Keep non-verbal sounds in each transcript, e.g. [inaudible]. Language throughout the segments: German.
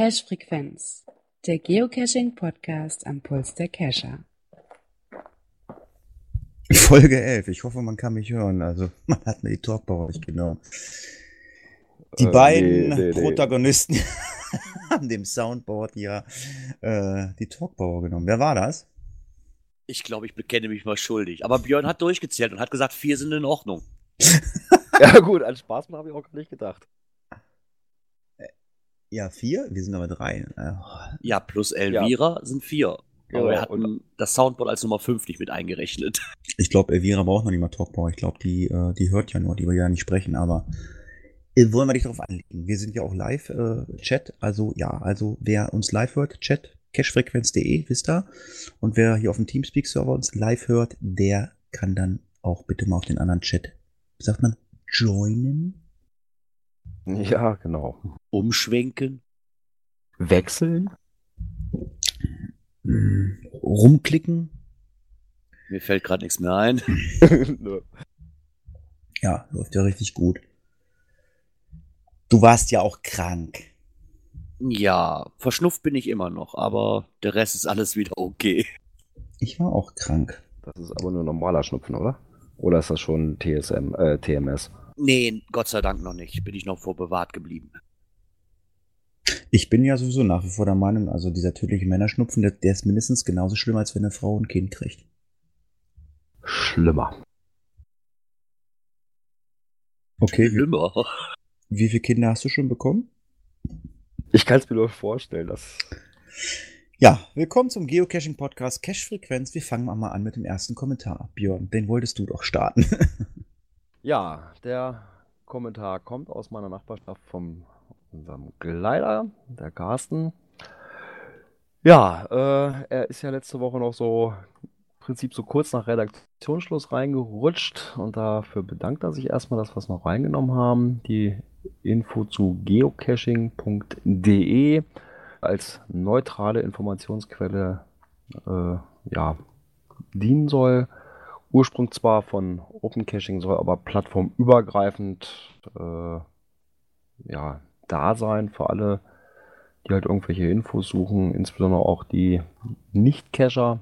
Cache-Frequenz, der Geocaching-Podcast am Puls der Cacher. Folge 11. Ich hoffe, man kann mich hören. Also, [laughs] man hat mir die Talkbauer nicht genommen. Die Äh, beiden nee, nee, nee. Protagonisten [laughs] haben dem Soundboard ja äh, die Talkbauer genommen. Wer war das? Ich glaube, ich bekenne mich mal schuldig. Aber Björn hat durchgezählt und hat gesagt, vier sind in Ordnung. [laughs] Ja gut, an Spaß habe ich auch gar nicht gedacht. Ja, vier? Wir sind aber drei. Äh, Ja, plus Elvira sind vier. Aber wir hatten und- das Soundboard als Nummer fünf nicht mit eingerechnet. [laughs] Ich glaube, Elvira braucht noch nicht mal Talkbauer. Ich glaube, die, äh, die hört ja nur, die will ja nicht sprechen, aber äh, wollen wir dich darauf anlegen. Wir sind ja auch live äh, Chat, also ja, also wer uns live hört, Chat, cashfrequenz.de, wisst ihr. Und wer hier auf dem Teamspeak-Server uns live hört, der kann dann auch bitte mal auf den anderen Chat, wie sagt man, joinen. [laughs] Ja, genau. Umschwenken. Wechseln? Mm, rumklicken. Mir fällt gerade nichts mehr ein. [laughs] [laughs] Ja, läuft ja richtig gut. Du warst ja auch krank. Ja, verschnupft bin ich immer noch, aber der Rest ist alles wieder okay. Ich war auch krank. das ist aber nur normaler Schnupfen, oder? Oder ist das schon TSM, äh, TMS? Nee, Gott sei Dank noch nicht. Bin ich noch vorbewahrt geblieben. Ich bin ja sowieso nach wie vor der Meinung, also dieser tödliche Männerschnupfen, der, der ist mindestens genauso schlimm, als wenn eine Frau ein Kind kriegt. Schlimmer. Okay, wie, Schlimmer. wie viele Kinder hast du schon bekommen? Ich kann es mir nur vorstellen, dass. Ja, willkommen zum Geocaching-Podcast Cache Frequenz. Wir fangen mal an mit dem ersten Kommentar. Björn, den wolltest du doch starten. [laughs] Ja, der Kommentar kommt aus meiner Nachbarschaft von unserem Gleiter, der Carsten. Ja, äh, er ist ja letzte Woche noch so im Prinzip so kurz nach Redaktionsschluss reingerutscht und dafür bedankt er sich erstmal, dass wir es noch reingenommen haben. Die Info zu geocaching.de als neutrale Informationsquelle äh, ja, dienen soll. Ursprung zwar von Open Caching, soll aber plattformübergreifend äh, ja, da sein für alle, die halt irgendwelche Infos suchen, insbesondere auch die Nicht-Cacher,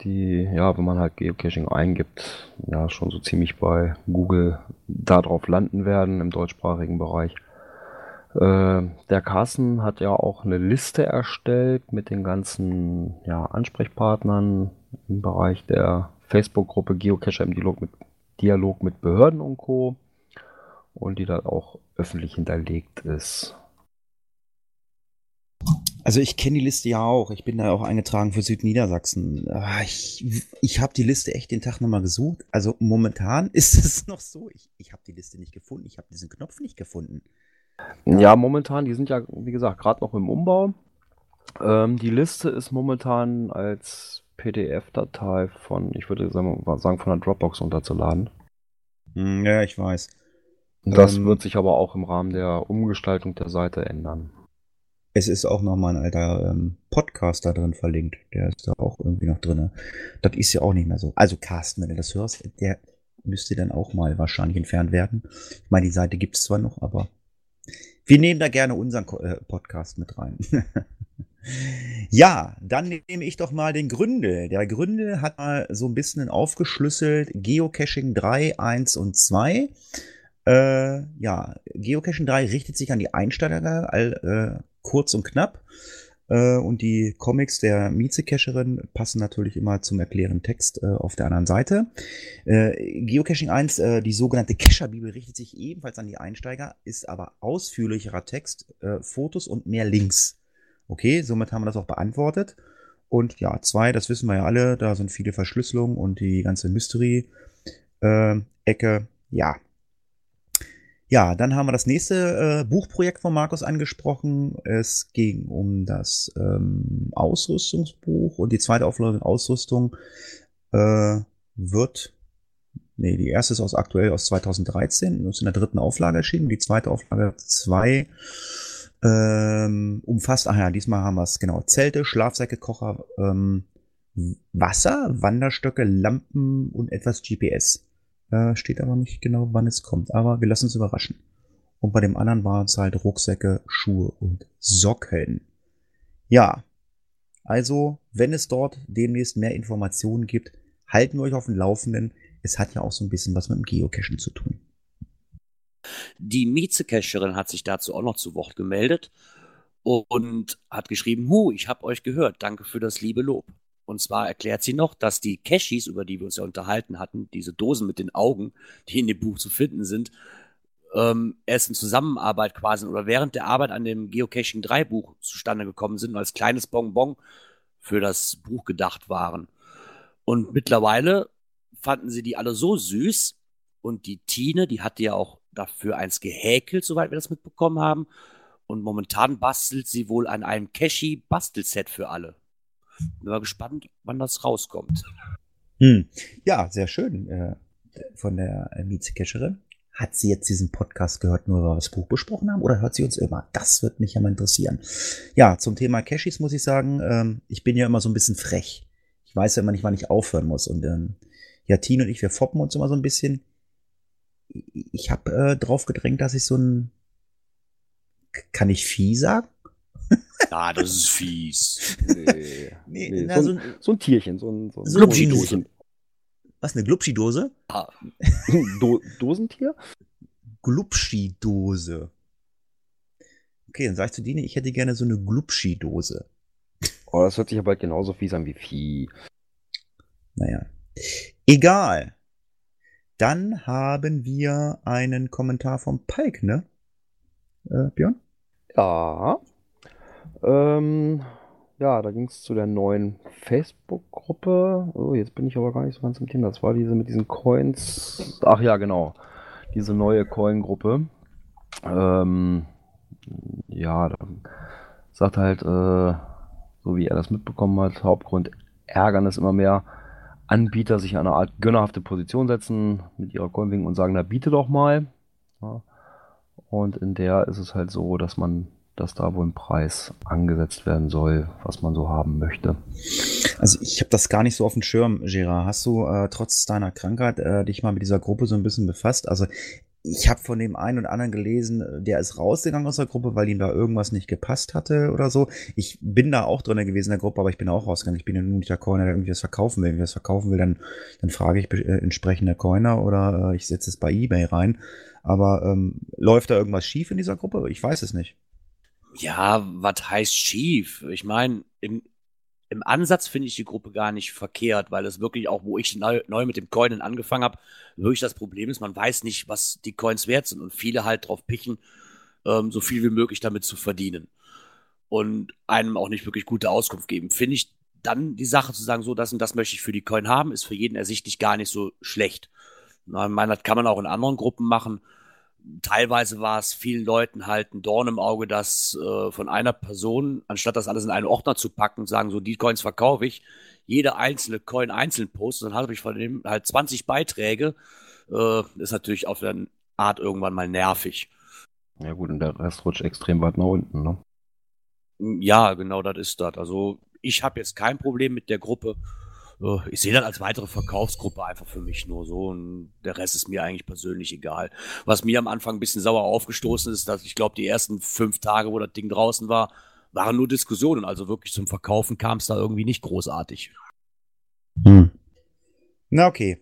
die, ja, wenn man halt Geocaching eingibt, ja, schon so ziemlich bei Google darauf landen werden im deutschsprachigen Bereich. Äh, der Carsten hat ja auch eine Liste erstellt mit den ganzen ja, Ansprechpartnern im Bereich der Facebook-Gruppe Geocacher im Dialog mit, Dialog mit Behörden und Co. Und die dann auch öffentlich hinterlegt ist. Also ich kenne die Liste ja auch. Ich bin da auch eingetragen für Südniedersachsen. Ah, Ich, ich habe die Liste echt den Tag nochmal gesucht. Also momentan [laughs] ist es noch so. Ich, ich habe die Liste nicht gefunden. Ich habe diesen Knopf nicht gefunden. Ja, momentan, die sind ja, wie gesagt, gerade noch im Umbau. Ähm, die Liste ist momentan als PDF-Datei von, ich würde sagen, von der Dropbox runterzuladen. Hm, Ja, ich weiß. Das Ähm, wird sich aber auch im Rahmen der Umgestaltung der Seite ändern. Es ist auch noch mal ein alter ähm, Podcast da drin verlinkt. Der ist da auch irgendwie noch drin. Das ist ja auch nicht mehr so. Also Carsten, wenn du das hörst, der müsste dann auch mal wahrscheinlich entfernt werden. Ich meine, die Seite gibt es zwar noch, aber wir nehmen da gerne unseren äh, Podcast mit rein. [laughs] ja, dann nehme ich doch mal den Gründel. Der Gründel hat mal so ein bisschen aufgeschlüsselt Geocaching 3, 1 und 2. Äh, ja, Geocaching 3 richtet sich an die Einsteiger, all, äh, kurz und knapp. Äh, und die Comics der Mieze-Cacherin passen natürlich immer zum erklärenden Text äh, auf der anderen Seite. Äh, Geocaching 1, äh, die sogenannte Cacher-Bibel, richtet sich ebenfalls an die Einsteiger, ist aber ausführlicherer Text, Fotos und mehr Links. Okay, somit haben wir das auch beantwortet. Und ja, zwei, das wissen wir ja alle, da sind viele Verschlüsselungen und die ganze Mystery-Ecke. ja, ja, dann haben wir das nächste äh, Buchprojekt von Markus angesprochen. Es ging um das ähm, Ausrüstungsbuch und die zweite Auflage Ausrüstung äh, wird, nee, die erste ist aus aktuell aus 2013, ist in der dritten Auflage erschienen. Die zweite Auflage 2 ähm, umfasst, ach ja, diesmal haben wir es, genau, Zelte, Schlafsäcke, Kocher, ähm, Wasser, Wanderstöcke, Lampen und etwas GPS. Äh, steht aber nicht genau, wann es kommt, aber wir lassen uns überraschen. Und bei dem anderen waren es halt Rucksäcke, Schuhe und Socken. Ja, also wenn es dort demnächst mehr Informationen gibt, halten wir euch auf dem Laufenden. Es hat ja auch so ein bisschen was mit dem Geocachen zu tun. Die Mieze-Cacherin hat sich dazu auch noch zu Wort gemeldet und hat geschrieben, Hu, ich habe euch gehört, danke für das liebe Lob. Und zwar erklärt sie noch, dass die Cashis, über die wir uns ja unterhalten hatten, diese Dosen mit den Augen, die in dem Buch zu finden sind, ähm, erst in Zusammenarbeit quasi oder während der Arbeit an dem Geocaching 3 Buch zustande gekommen sind und als kleines Bonbon für das Buch gedacht waren. Und mittlerweile fanden sie die alle so süß und die Tine, die hatte ja auch dafür eins gehäkelt, soweit wir das mitbekommen haben. Und momentan bastelt sie wohl an einem Cashy-Bastelset für alle. Bin mal gespannt, wann das rauskommt. Hm. Ja, sehr schön äh, von der äh, Mieze-Cacherin. Hat sie jetzt diesen Podcast gehört, nur weil wir das Buch besprochen haben, oder hört sie uns immer? Das wird mich ja mal interessieren. Ja, zum Thema Cashis muss ich sagen, ähm, ich bin ja immer so ein bisschen frech. Ich weiß ja immer nicht, wann ich aufhören muss. Und ähm, ja, Tine und ich, wir foppen uns immer so ein bisschen. Ich habe äh, drauf gedrängt, dass ich so ein kann ich Vieh sagen? [laughs] Ah, das ist fies. [laughs] Nee, Nee, nee, na, so, ein, so ein Tierchen, so ein, so ein so Dosentier. Was, eine Glubschi-Dose? Ah, [laughs] Do Dosentier? Glubschi-Dose. Okay, dann sag ich zu Dine, ich hätte gerne so eine Glubschi-Dose. Oh, das hört sich aber genauso fies an wie Vieh. Naja. Egal. Dann haben wir einen Kommentar vom Palk, ne? Äh, Björn? Ja. Ähm, ja, da ging es zu der neuen Facebook-Gruppe. Oh, jetzt bin ich aber gar nicht so ganz im Thema. Das war diese mit diesen Coins. Ach ja, genau. Diese neue Coin-Gruppe. Ähm, ja, da sagt halt, äh, so wie er das mitbekommen hat, Hauptgrund Ärgernis immer mehr. Anbieter sich in eine Art gönnerhafte Position setzen mit ihrer Coinwing und sagen, na biete doch mal. Ja. Und in der ist es halt so, dass man, dass da wohl ein Preis angesetzt werden soll, was man so haben möchte. Also ich habe das gar nicht so auf dem Schirm, Gerard. Hast du äh, trotz deiner Krankheit äh, dich mal mit dieser Gruppe so ein bisschen befasst? Also ich habe von dem einen und anderen gelesen, der ist rausgegangen aus der Gruppe, weil ihm da irgendwas nicht gepasst hatte oder so. Ich bin da auch drin gewesen in der Gruppe, aber ich bin auch rausgegangen. Ich bin ja nur nicht der Coiner, der irgendwie was verkaufen will. Wenn ich was verkaufen will, dann, dann frage ich äh, entsprechende Coiner oder äh, ich setze es bei Ebay rein. Aber ähm, läuft da irgendwas schief in dieser Gruppe? Ich weiß es nicht. ja, was heißt schief? Ich meine, im, im Ansatz finde ich die Gruppe gar nicht verkehrt, weil es wirklich auch, wo ich neu, neu mit dem Coinen angefangen habe, wirklich das Problem ist, man weiß nicht, was die Coins wert sind und viele halt drauf pichen, ähm, so viel wie möglich damit zu verdienen und einem auch nicht wirklich gute Auskunft geben. Finde ich dann die Sache zu sagen, so das und das möchte ich für die Coin haben, ist für jeden ersichtlich gar nicht so schlecht. Na, meine, das kann man auch in anderen Gruppen machen. Teilweise war es vielen Leuten halt ein Dorn im Auge, dass äh, von einer Person, anstatt das alles in einen Ordner zu packen und sagen, so die Coins verkaufe ich, jede einzelne Coin einzeln posten, dann habe ich von dem halt 20 Beiträge. Äh, ist natürlich auf eine Art irgendwann mal nervig. Ja gut, und der Rest rutscht extrem weit nach unten, ne? Ja, genau, das ist das. Also ich habe jetzt kein Problem mit der Gruppe. Ich sehe das als weitere Verkaufsgruppe einfach für mich nur so und der Rest ist mir eigentlich persönlich egal. Was mir am Anfang ein bisschen sauer aufgestoßen ist, dass ich glaube, die ersten fünf Tage, wo das Ding draußen war, waren nur Diskussionen. Also wirklich zum Verkaufen kam es da irgendwie nicht großartig. Hm. Na okay.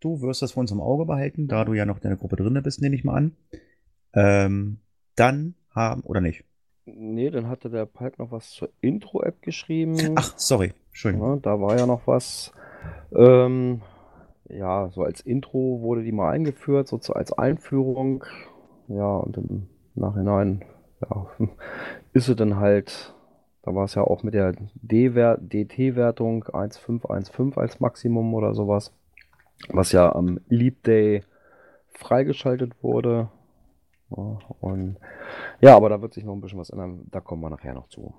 Du wirst das vor uns im Auge behalten, da du ja noch in der Gruppe drinne bist, nehme ich mal an. Ähm, dann haben, oder nicht? Nee, dann hatte der Palk noch was zur Intro-App geschrieben. Ach, sorry. Entschuldigung. Ja, da war ja noch was. Ähm, ja, so als Intro wurde die mal eingeführt, so zu, als Einführung. Ja, und im Nachhinein ja, [laughs] ist sie dann halt, da war es ja auch mit der DT-Wertung 1.515 als Maximum oder sowas, was ja am Leap Day freigeschaltet wurde. Ja, und ja, aber da wird sich noch ein bisschen was ändern, da kommen wir nachher noch zu.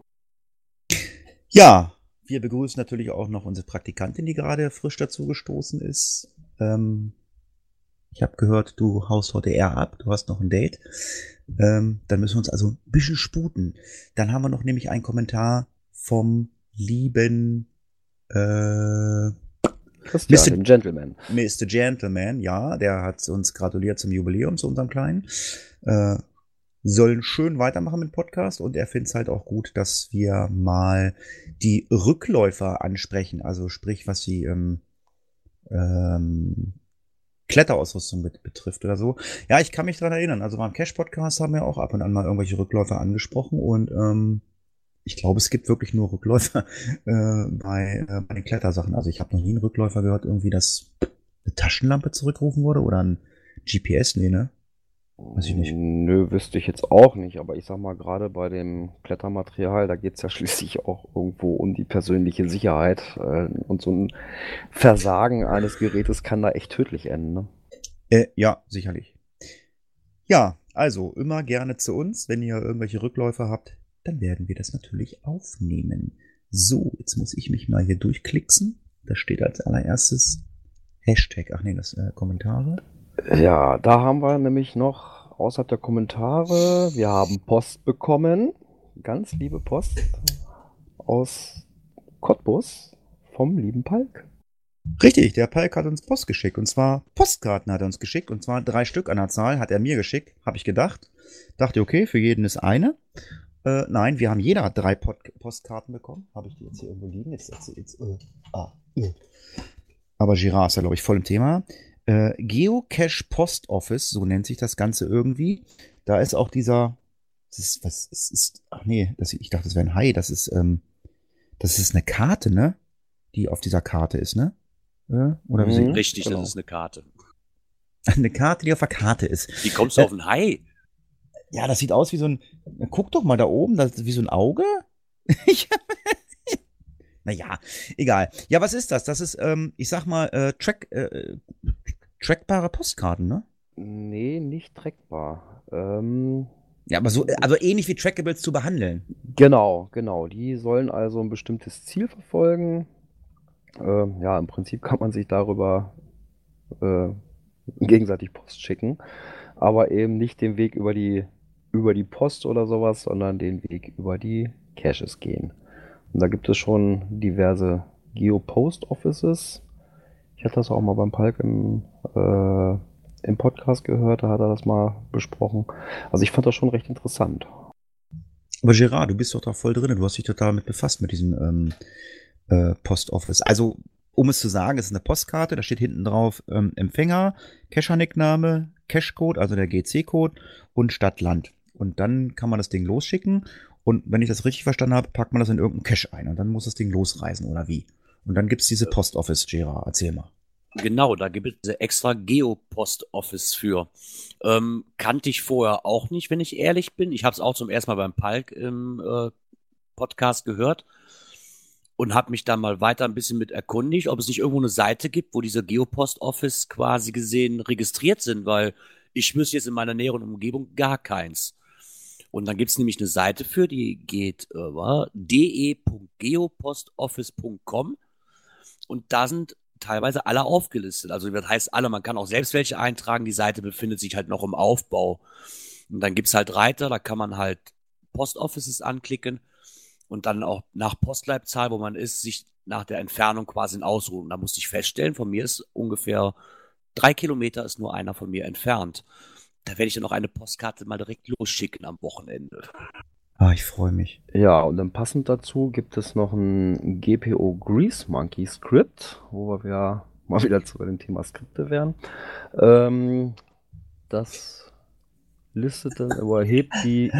Ja, wir begrüßen natürlich auch noch unsere Praktikantin, die gerade frisch dazu gestoßen ist. Ähm, ich habe gehört, du haust heute eher ab, du hast noch ein Date. Ähm, dann müssen wir uns also ein bisschen sputen. Dann haben wir noch nämlich einen Kommentar vom lieben äh, Christian, Mr. Gentleman. Mr. Gentleman, ja, der hat uns gratuliert zum Jubiläum, zu unserem Kleinen. Äh, sollen schön weitermachen mit Podcast und er findet es halt auch gut, dass wir mal die Rückläufer ansprechen, also sprich, was die ähm, ähm, Kletterausrüstung bet betrifft oder so. Ja, ich kann mich dran erinnern. Also beim Cash-Podcast haben wir auch ab und an mal irgendwelche Rückläufer angesprochen und ähm, ich glaube, es gibt wirklich nur Rückläufer [laughs] äh, bei, äh, bei den Klettersachen. Also ich habe noch nie einen Rückläufer gehört, irgendwie, dass eine Taschenlampe zurückrufen wurde oder ein GPS, nee, ne? Weiß ich nicht. Nö, wüsste ich jetzt auch nicht, aber ich sag mal, gerade bei dem Klettermaterial, da geht es ja [laughs] schließlich auch irgendwo um die persönliche Sicherheit. Äh, und so ein Versagen eines Gerätes kann da echt tödlich enden. Ne? Äh, ja, sicherlich. Ja, also immer gerne zu uns. Wenn ihr irgendwelche Rückläufer habt, dann werden wir das natürlich aufnehmen. So, jetzt muss ich mich mal hier durchklicksen. Da steht als allererstes Hashtag, ach nee, das äh, Kommentare. Ja, da haben wir nämlich noch außerhalb der Kommentare, wir haben Post bekommen, ganz liebe Post aus Cottbus vom lieben Palk. Richtig, der Palk hat uns Post geschickt. Und zwar Postkarten hat er uns geschickt. Und zwar drei Stück an der Zahl hat er mir geschickt, habe ich gedacht. Dachte, okay, für jeden ist eine. Äh, nein, wir haben jeder drei Pod Postkarten bekommen. Habe ich die jetzt hier irgendwo liegen? Jetzt, jetzt, jetzt, äh, ah, äh. Aber Girard ist ja, glaube ich, voll im Thema. Äh, Geocache Post Office, so nennt sich das Ganze irgendwie. Da ist auch dieser, das ist, was ist, ist ach nee, das, ich dachte, das wäre ein Hai. Das ist, ähm, das ist eine Karte, ne? Die auf dieser Karte ist, ne? Äh, oder wie Mhm. Richtig, Genau. das ist eine Karte. [laughs] Eine Karte, die auf der Karte ist. Wie kommst du auf ein Hai? Ja, das sieht aus wie so ein. Guck doch mal da oben, das ist wie so ein Auge. [laughs] [laughs] Naja, egal. Ja, was ist das? Das ist, ähm, ich sag mal, äh, track, äh, trackbare Postkarten, ne? Nee, nicht trackbar. Ähm, Ja, aber so, also ähnlich wie Trackables zu behandeln. Genau, genau. Die sollen also ein bestimmtes Ziel verfolgen. Ähm, ja, im Prinzip kann man sich darüber äh, gegenseitig Post schicken, aber eben nicht den Weg über die, über die Post oder sowas, sondern den Weg über die Caches gehen. Und da gibt es schon diverse Geo-Post Offices. Ich hatte das auch mal beim Palk im, äh, im Podcast gehört, da hat er das mal besprochen. Also ich fand das schon recht interessant. Aber Gerard, du bist doch da voll drin. Du hast dich total mit befasst mit diesem ähm, äh, Post Office. Also, um es zu sagen, es ist eine Postkarte, da steht hinten drauf ähm, Empfänger, Cacher-Nickname, Cache-Code, also der GC-Code und Stadt, Land. Und dann kann man das Ding losschicken. Und wenn ich das richtig verstanden habe, packt man das in irgendeinen Cache ein und dann muss das Ding losreisen oder wie? Und dann gibt's diese Post Office, Gerard. Erzähl mal. Genau, da gibt es extra Geo-Post-Office für. Ähm, kannte ich vorher auch nicht, wenn ich ehrlich bin. Ich habe es auch zum ersten Mal beim Palk im äh, Podcast gehört und habe mich dann mal weiter ein bisschen mit erkundigt, ob es nicht irgendwo eine Seite gibt, wo diese Geopost-Office quasi gesehen registriert sind, weil ich wüsste jetzt in meiner näheren Umgebung gar keins. Und dann gibt es nämlich eine Seite für, die geht über de.geopostoffice.com und da sind teilweise alle aufgelistet. Also das heißt alle, man kann auch selbst welche eintragen. Die Seite befindet sich halt noch im Aufbau. Und dann gibt's halt Reiter, da kann man halt Postoffices anklicken und dann auch nach Postleitzahl, wo man ist, sich nach der Entfernung quasi ausruhen. Da musste ich feststellen, von mir ist ungefähr drei Kilometer ist nur einer von mir entfernt. Da werde ich dann noch eine Postkarte mal direkt losschicken am Wochenende. Ah, ich freue mich. Ja, und dann passend dazu gibt es noch ein GPO Grease Monkey Script, wo wir ja [laughs] mal wieder zu dem Thema Skripte wären. Ähm, das listet dann, aber hebt die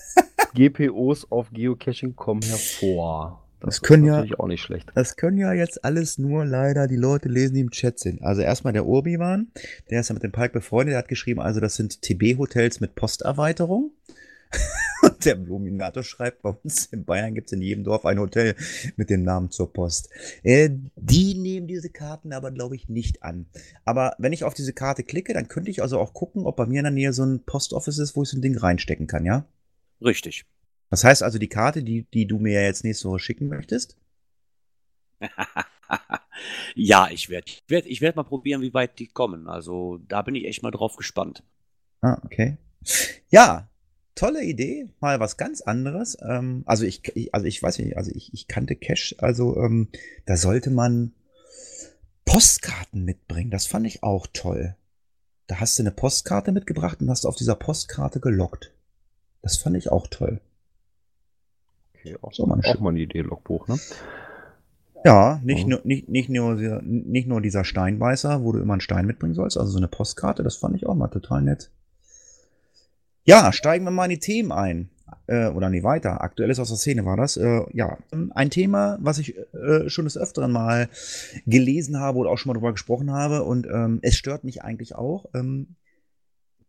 [laughs] GPOs auf Geocaching.com hervor. Das können ist ja- natürlich auch nicht schlecht. Das können ja jetzt alles nur leider die Leute lesen, die im Chat sind. Also erstmal der Urbiwan, der ist ja mit dem Palk befreundet, der hat geschrieben, also das sind TB-Hotels mit Posterweiterung. [laughs] Der Bluminator schreibt, bei uns in Bayern gibt es in jedem Dorf ein Hotel mit dem Namen zur Post. Äh, die nehmen diese Karten aber, glaube ich, nicht an. Aber wenn ich auf diese Karte klicke, dann könnte ich also auch gucken, ob bei mir in der Nähe so ein Postoffice ist, wo ich so ein Ding reinstecken kann, ja? Richtig. Das heißt also, die Karte, die, die du mir jetzt nächste Woche schicken möchtest, [laughs] ja, ich werde ich werd, ich werd mal probieren, wie weit die kommen. Also da bin ich echt mal drauf gespannt. Ah, okay. Ja, tolle Idee, mal was ganz anderes. Ähm, also ich, ich, also ich weiß nicht, also ich, ich kannte Cash, also ähm, da sollte man Postkarten mitbringen, das fand ich auch toll. Da hast du eine Postkarte mitgebracht und hast auf dieser Postkarte gelockt. Das fand ich auch toll. Okay, auch, So, auch mal eine Idee, Logbuch, ne? Ja, nicht, Ja. Nur, nicht, nicht, nur, dieser- nicht nur dieser Steinbeißer, wo du immer einen Stein mitbringen sollst, also so eine Postkarte, das fand ich auch mal total nett. Ja, steigen wir mal in die Themen ein. Äh, oder nee, weiter. Aktuelles aus der Szene war das. Äh, ja, ein Thema, was ich äh, schon des Öfteren mal gelesen habe oder auch schon mal drüber gesprochen habe und ähm, es stört mich eigentlich auch. Ähm,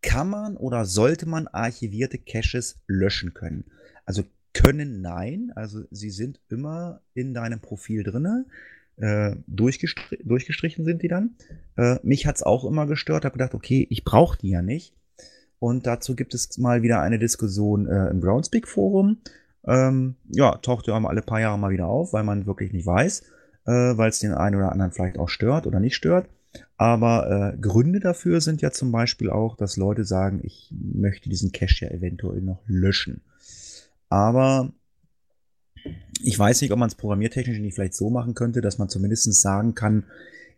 kann man oder sollte man archivierte Caches löschen können? Also können nein, also sie sind immer in deinem Profil drinne. Äh, durchgestri durchgestrichen sind die dann. Äh, mich hat's auch immer gestört, habe gedacht, okay, ich brauche die ja nicht. Und dazu gibt es mal wieder eine Diskussion äh, im Groundspeak Forum. Ähm, ja, taucht ja alle paar Jahre mal wieder auf, weil man wirklich nicht weiß, äh, weil es den einen oder anderen vielleicht auch stört oder nicht stört. Aber äh, Gründe dafür sind ja zum Beispiel auch, dass Leute sagen, ich möchte diesen Cache ja eventuell noch löschen. Aber ich weiß nicht, ob man es programmiertechnisch nicht vielleicht so machen könnte, dass man zumindest sagen kann,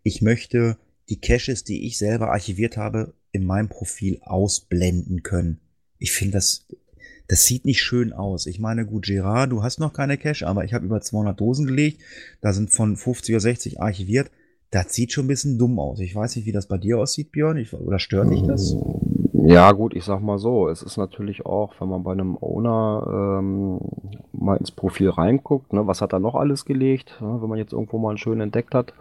ich möchte die Caches, die ich selber archiviert habe, in meinem Profil ausblenden können. Ich finde das, das sieht nicht schön aus. Ich meine, gut, Gerard, du hast noch keine Cache, aber ich habe über 200 Dosen gelegt. Da sind von 50 oder 60 archiviert. Das sieht schon ein bisschen dumm aus. Ich weiß nicht, wie das bei dir aussieht, Björn. Ich, oder stört dich das? Ja, gut, ich sag mal so, es ist natürlich auch, wenn man bei einem Owner ähm, mal ins Profil reinguckt, ne, was hat er noch alles gelegt, ne, wenn man jetzt irgendwo mal einen schönen entdeckt hat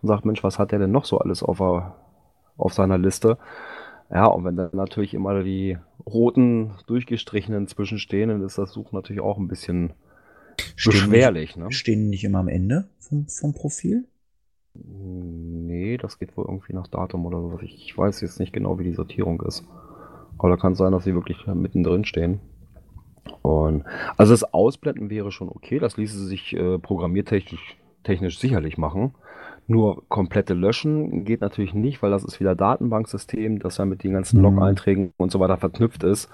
und sagt, Mensch, was hat der denn noch so alles auf, er, auf seiner Liste? Ja, und wenn dann natürlich immer die roten durchgestrichenen zwischenstehen, dann ist das Suchen natürlich auch ein bisschen beschwerlich. Ne? Nicht, stehen nicht immer am Ende vom, vom Profil? Nee, das geht wohl irgendwie nach Datum oder sowas. Ich weiß jetzt nicht genau, wie die Sortierung ist. Aber da kann es sein, dass sie wirklich mittendrin stehen. Und also das Ausblenden wäre schon okay. Das ließe sich äh, programmiertechnisch technisch sicherlich machen. Nur komplette Löschen geht natürlich nicht, weil das ist wieder Datenbanksystem, das ja mit den ganzen Mhm. Log-Einträgen und so weiter verknüpft ist.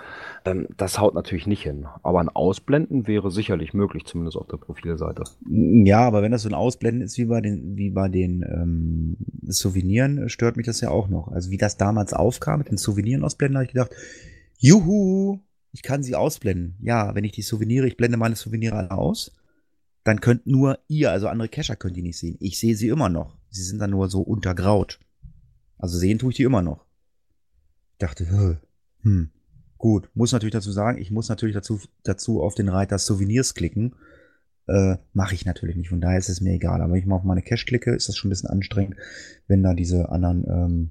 Ähm, das haut natürlich nicht hin. Aber ein Ausblenden wäre sicherlich möglich, zumindest auf der Profilseite. Ja, aber wenn das so ein Ausblenden ist wie bei den, wie bei den ähm, Souveniren, stört mich das ja auch noch. Also wie das damals aufkam mit den Souveniren ausblenden, habe ich gedacht, juhu, ich kann sie ausblenden. Ja, wenn ich die Souveniere, ich blende meine Souveniere alle aus, dann könnt nur ihr, also andere Cacher könnt die nicht sehen. Ich sehe sie immer noch. Sie sind dann nur so untergraut. Also sehen tue ich die immer noch. Ich dachte, "Hä, hm, gut, muss natürlich dazu sagen, ich muss natürlich dazu, dazu auf den Reiter Souvenirs klicken. Äh, Mache ich natürlich nicht, von daher ist es mir egal. Aber wenn ich mal auf meine Cache klicke, ist das schon ein bisschen anstrengend, wenn da diese anderen, ähm,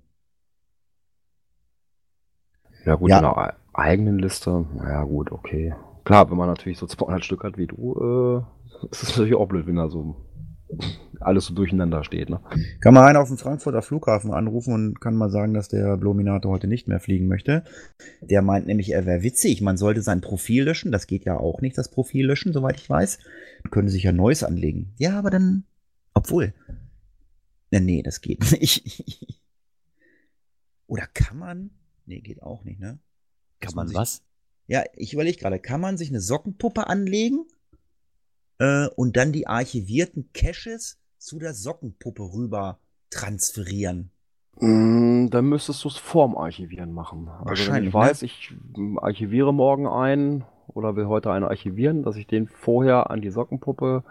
Ja, gut, Ja. in einer eigenen Liste, ja gut, okay. Klar, wenn man natürlich so 200 Stück hat wie du, äh, ist es natürlich auch blöd, wenn da so alles so durcheinander steht, ne? kann man einen auf dem Frankfurter Flughafen anrufen und kann mal sagen, dass der Blominator heute nicht mehr fliegen möchte. Der meint nämlich, er wäre witzig, man sollte sein Profil löschen. Das geht ja auch nicht, das Profil löschen, soweit ich weiß. Man könnte sich ja neues anlegen. Ja, aber dann, obwohl. Nee, nee, das geht [laughs] nicht. Oder kann man? Nee, geht auch nicht, ne? Kann Muss man sich- was? Ja, ich überlege gerade, kann man sich eine Sockenpuppe anlegen äh, und dann die archivierten Caches zu der Sockenpuppe rüber transferieren? Mm, Dann müsstest du es vorm Archivieren machen. Also wenn Wahrscheinlich, ich weiß, ich mm, archiviere morgen einen oder will heute einen archivieren, dass ich den vorher an die Sockenpuppe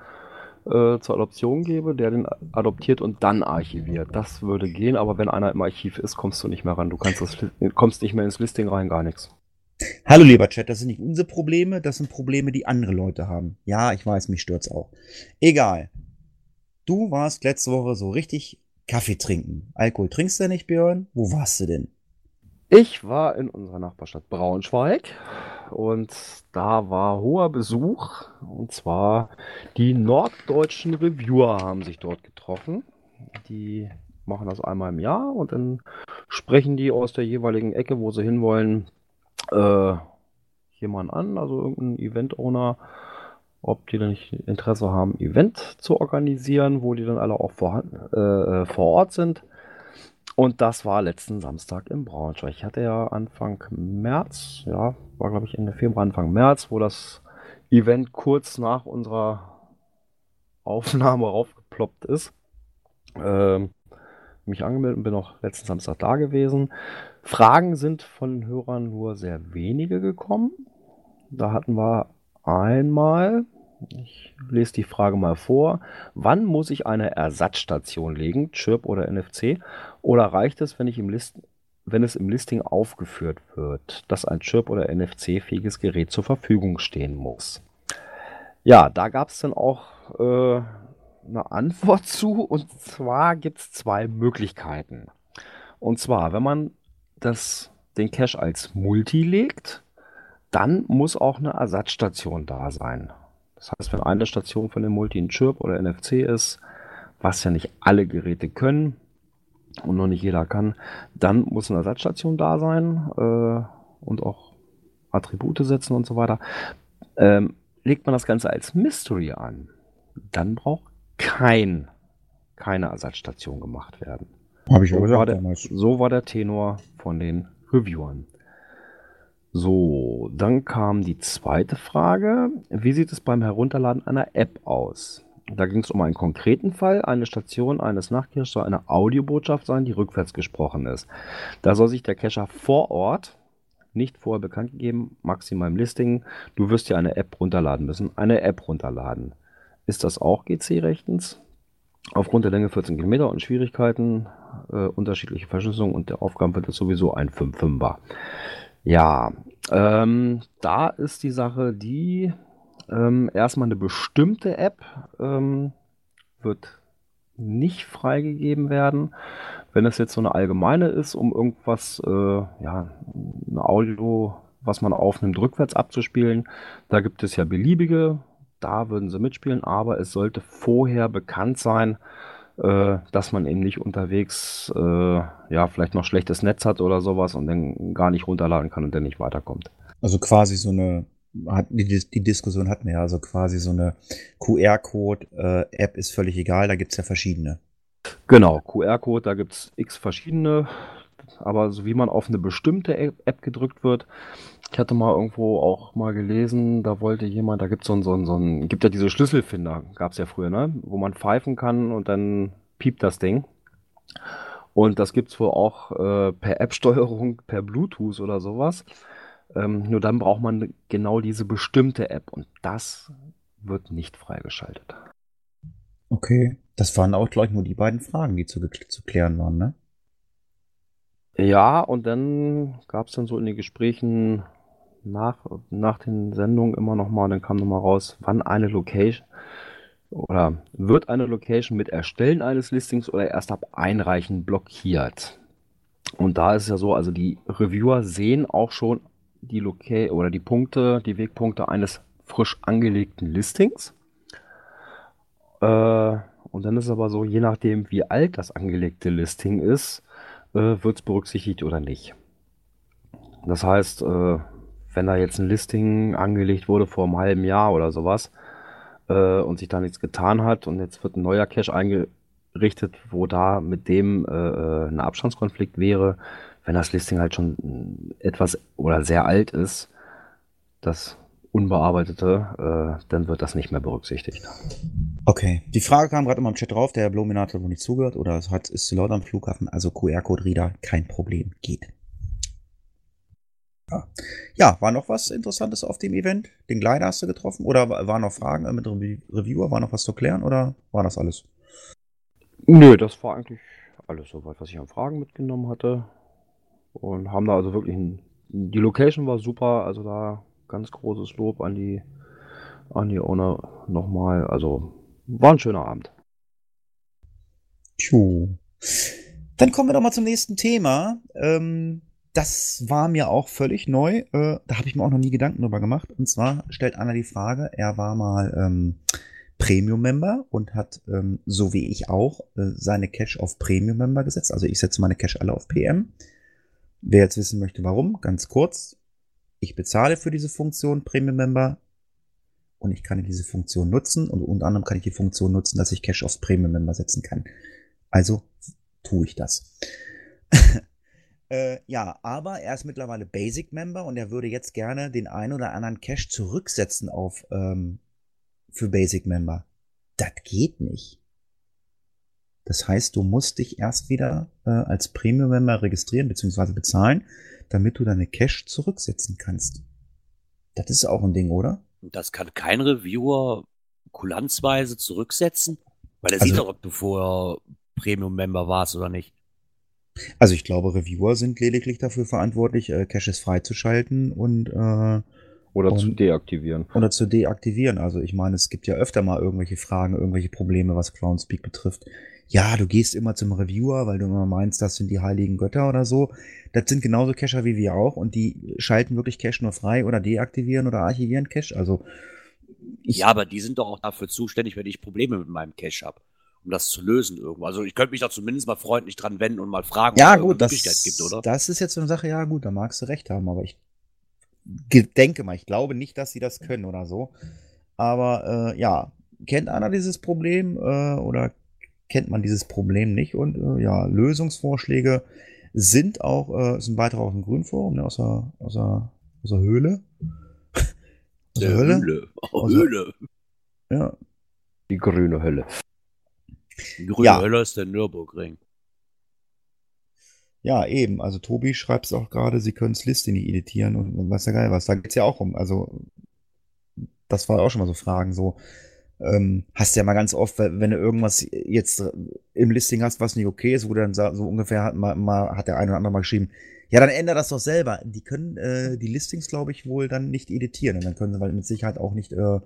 äh, zur Adoption gebe, der den adoptiert und dann archiviert. Das würde gehen, aber wenn einer im Archiv ist, kommst du nicht mehr ran. Du kannst das, kommst nicht mehr ins Listing rein, gar nichts. Hallo lieber Chat, das sind nicht unsere Probleme, das sind Probleme, die andere Leute haben. Ja, ich weiß, mich stört's auch. Egal. Du warst letzte Woche so richtig Kaffee trinken. Alkohol trinkst du nicht, Björn? Wo warst du denn? Ich war in unserer Nachbarstadt Braunschweig und da war hoher Besuch und zwar die norddeutschen Reviewer haben sich dort getroffen. Die machen das einmal im Jahr und dann sprechen die aus der jeweiligen Ecke, wo sie hinwollen, äh, jemanden an, also irgendein Event-Owner, ob die dann nicht Interesse haben, Event zu organisieren, wo die dann alle auch äh, äh, vor Ort sind. Und das war letzten Samstag in Braunschweig. Ich hatte ja Anfang März, ja, war glaube ich Ende Februar, Anfang März, wo das Event kurz nach unserer Aufnahme raufgeploppt ist. Ähm, mich angemeldet und bin auch letzten Samstag da gewesen. Fragen sind von Hörern nur sehr wenige gekommen. Da hatten wir einmal, ich lese die Frage mal vor, wann muss ich eine Ersatzstation legen, Chirp oder NFC? Oder reicht es, wenn, ich im List, wenn es im Listing aufgeführt wird, dass ein Chirp oder NFC-fähiges Gerät zur Verfügung stehen muss? Ja, da gab es dann auch äh, eine Antwort [laughs] zu. Und zwar gibt es zwei Möglichkeiten. Und zwar, wenn man das, den Cache als Multi legt, dann muss auch eine Ersatzstation da sein. Das heißt, wenn eine Station von dem Multi ein Chirp oder NFC ist, was ja nicht alle Geräte können und noch nicht jeder kann, dann muss eine Ersatzstation da sein äh, und auch Attribute setzen und so weiter. Ähm, legt man das Ganze als Mystery an, dann braucht kein, keine Ersatzstation gemacht werden. Habe ich auch So gesagt war, der, damals. so war der Tenor von den Reviewern. So, dann kam die zweite Frage. Wie sieht es beim Herunterladen einer App aus? Da ging es um einen konkreten Fall. Eine Station eines Nachtcaches soll eine Audiobotschaft sein, die rückwärts gesprochen ist. Da soll sich der Cacher vor Ort, nicht vorher bekannt gegeben, maximal im Listing, du wirst dir eine App runterladen müssen. Eine App runterladen. Ist das auch GC rechtens? Aufgrund der Länge 14 Kilometer und Schwierigkeiten, äh, unterschiedliche Verschlüsselung und der Aufgaben wird es sowieso ein 5-5er. Ja, ähm, da ist die Sache die, ähm, erstmal eine bestimmte App ähm, wird nicht freigegeben werden. Wenn es jetzt so eine allgemeine ist, um irgendwas, äh, ja, ein Audio, was man aufnimmt, rückwärts abzuspielen, da gibt es ja beliebige, da würden sie mitspielen, aber es sollte vorher bekannt sein, äh, dass man eben nicht unterwegs, äh, ja, vielleicht noch schlechtes Netz hat oder sowas und dann gar nicht runterladen kann und dann nicht weiterkommt. Also quasi so eine, hat, die, die Diskussion hatten wir ja, also quasi so eine QR-Code-App ist völlig egal, da gibt's ja verschiedene. Genau, QR-Code, da gibt es x verschiedene, aber so wie man auf eine bestimmte App gedrückt wird, ich hatte mal irgendwo auch mal gelesen, da wollte jemand, da gibt es so ein, so ein, so ein, gibt ja diese Schlüsselfinder, gab es ja früher, ne? Wo man pfeifen kann und dann piept das Ding. Und das gibt es wohl auch äh, per App-Steuerung, [laughs] per Bluetooth oder sowas. Ähm, nur dann braucht man genau diese bestimmte App und das wird nicht freigeschaltet. Okay. Das waren auch, glaube ich, nur die beiden Fragen, die zu, zu klären waren, ne? Ja, und dann gab es dann so in den Gesprächen nach, nach den Sendungen immer noch mal, dann kam noch mal raus, wann eine Location oder wird eine Location mit Erstellen eines Listings oder erst ab Einreichen blockiert. Und da ist es ja so, also die Reviewer sehen auch schon die Loca oder die Punkte, die Wegpunkte eines frisch angelegten Listings. Äh, und dann ist es aber so, je nachdem, wie alt das angelegte Listing ist, äh, wird es berücksichtigt oder nicht. Das heißt, äh, wenn da jetzt ein Listing angelegt wurde vor einem halben Jahr oder sowas äh, und sich da nichts getan hat und jetzt wird ein neuer Cache eingerichtet, wo da mit dem äh, äh, ein Abstandskonflikt wäre, wenn das Listing halt schon etwas oder sehr alt ist, das unbearbeitete, äh, dann wird das nicht mehr berücksichtigt. Okay. Die Frage kam gerade immer im Chat drauf, der Bluminator hat wohl nicht zugehört oder es hat, ist zu laut am Flughafen, also QR-Code-Reader, kein Problem, geht. Ja. ja, war noch was Interessantes auf dem Event? Den Glider hast du getroffen? Oder wa- waren noch Fragen äh, mit dem Re- Reviewer? War noch was zu klären oder war das alles? Nö, das war eigentlich alles soweit, was ich an Fragen mitgenommen hatte. Und haben da also wirklich ein, die Location war super, also da ganz großes Lob an die an die Owner nochmal. Also war ein schöner Abend. Tschu. Dann kommen wir doch mal zum nächsten Thema. Ähm, das war mir auch völlig neu. Äh, da habe ich mir auch noch nie Gedanken drüber gemacht. Und zwar stellt Anna die Frage, er war mal ähm, Premium-Member und hat, ähm, so wie ich auch, äh, seine Cache auf Premium-Member gesetzt. Also ich setze meine Cache alle auf PM. Wer jetzt wissen möchte, warum, ganz kurz. Ich bezahle für diese Funktion Premium-Member und ich kann diese Funktion nutzen und unter anderem kann ich die Funktion nutzen, dass ich Cache aufs Premium-Member setzen kann. Also tue ich das. [laughs] äh, ja, aber er ist mittlerweile Basic-Member und er würde jetzt gerne den einen oder anderen Cache zurücksetzen auf ähm, für Basic-Member. Das geht nicht. Das heißt, du musst dich erst wieder äh, als Premium-Member registrieren bzw. bezahlen, damit du deine Cash zurücksetzen kannst. Das ist auch ein Ding, oder? Das kann kein Reviewer kulanzweise zurücksetzen, weil er Also- sieht doch, ob du vorher Premium-Member warst oder nicht. Also ich glaube, Reviewer sind lediglich dafür verantwortlich, äh, Caches freizuschalten und äh, Oder zu Und- deaktivieren. oder zu deaktivieren. Also ich meine, es gibt ja öfter mal irgendwelche Fragen, irgendwelche Probleme, was Clownspeak betrifft. Ja, du gehst immer zum Reviewer, weil du immer meinst, das sind die heiligen Götter oder so. Das sind genauso Cacher wie wir auch und die schalten wirklich Cache nur frei oder deaktivieren oder archivieren Cache. Also ich, Ja, aber die sind doch auch dafür zuständig, wenn ich Probleme mit meinem Cache habe, um das zu lösen irgendwo. Also ich könnte mich da zumindest mal freundlich dran wenden und mal fragen, ja ob es gut, das, Möglichkeit gibt, oder? das ist jetzt so eine Sache, ja gut, da magst du recht haben, aber ich denke mal, ich glaube nicht, dass sie das können oder so. Aber äh, ja, kennt einer dieses Problem äh, oder kennt man dieses Problem nicht? Und äh, ja, Lösungsvorschläge sind auch, äh, ist ein Beitrag aus dem Grünforum, ne, aus, der, aus, der, aus der Höhle. aus der Hölle? Höhle. Oh, Aus der- Höhle. Ja, Die grüne Hölle. Die grüne Ja. Hölle ist der Nürburgring. Ja, eben. Also Tobi schreibt es auch gerade, sie können nicht editieren und, und weiß ja geil was. Da geht's ja auch um. Also, das war auch schon mal so Fragen. So, ähm, hast du ja mal ganz oft, wenn du irgendwas jetzt im Listing hast, was nicht okay ist, wo dann so ungefähr hat, mal, mal, hat der eine oder andere mal geschrieben, ja, dann änder das doch selber. Die können äh, die Listings, glaube ich, wohl dann nicht editieren. Und dann können sie halt mit Sicherheit auch nicht äh,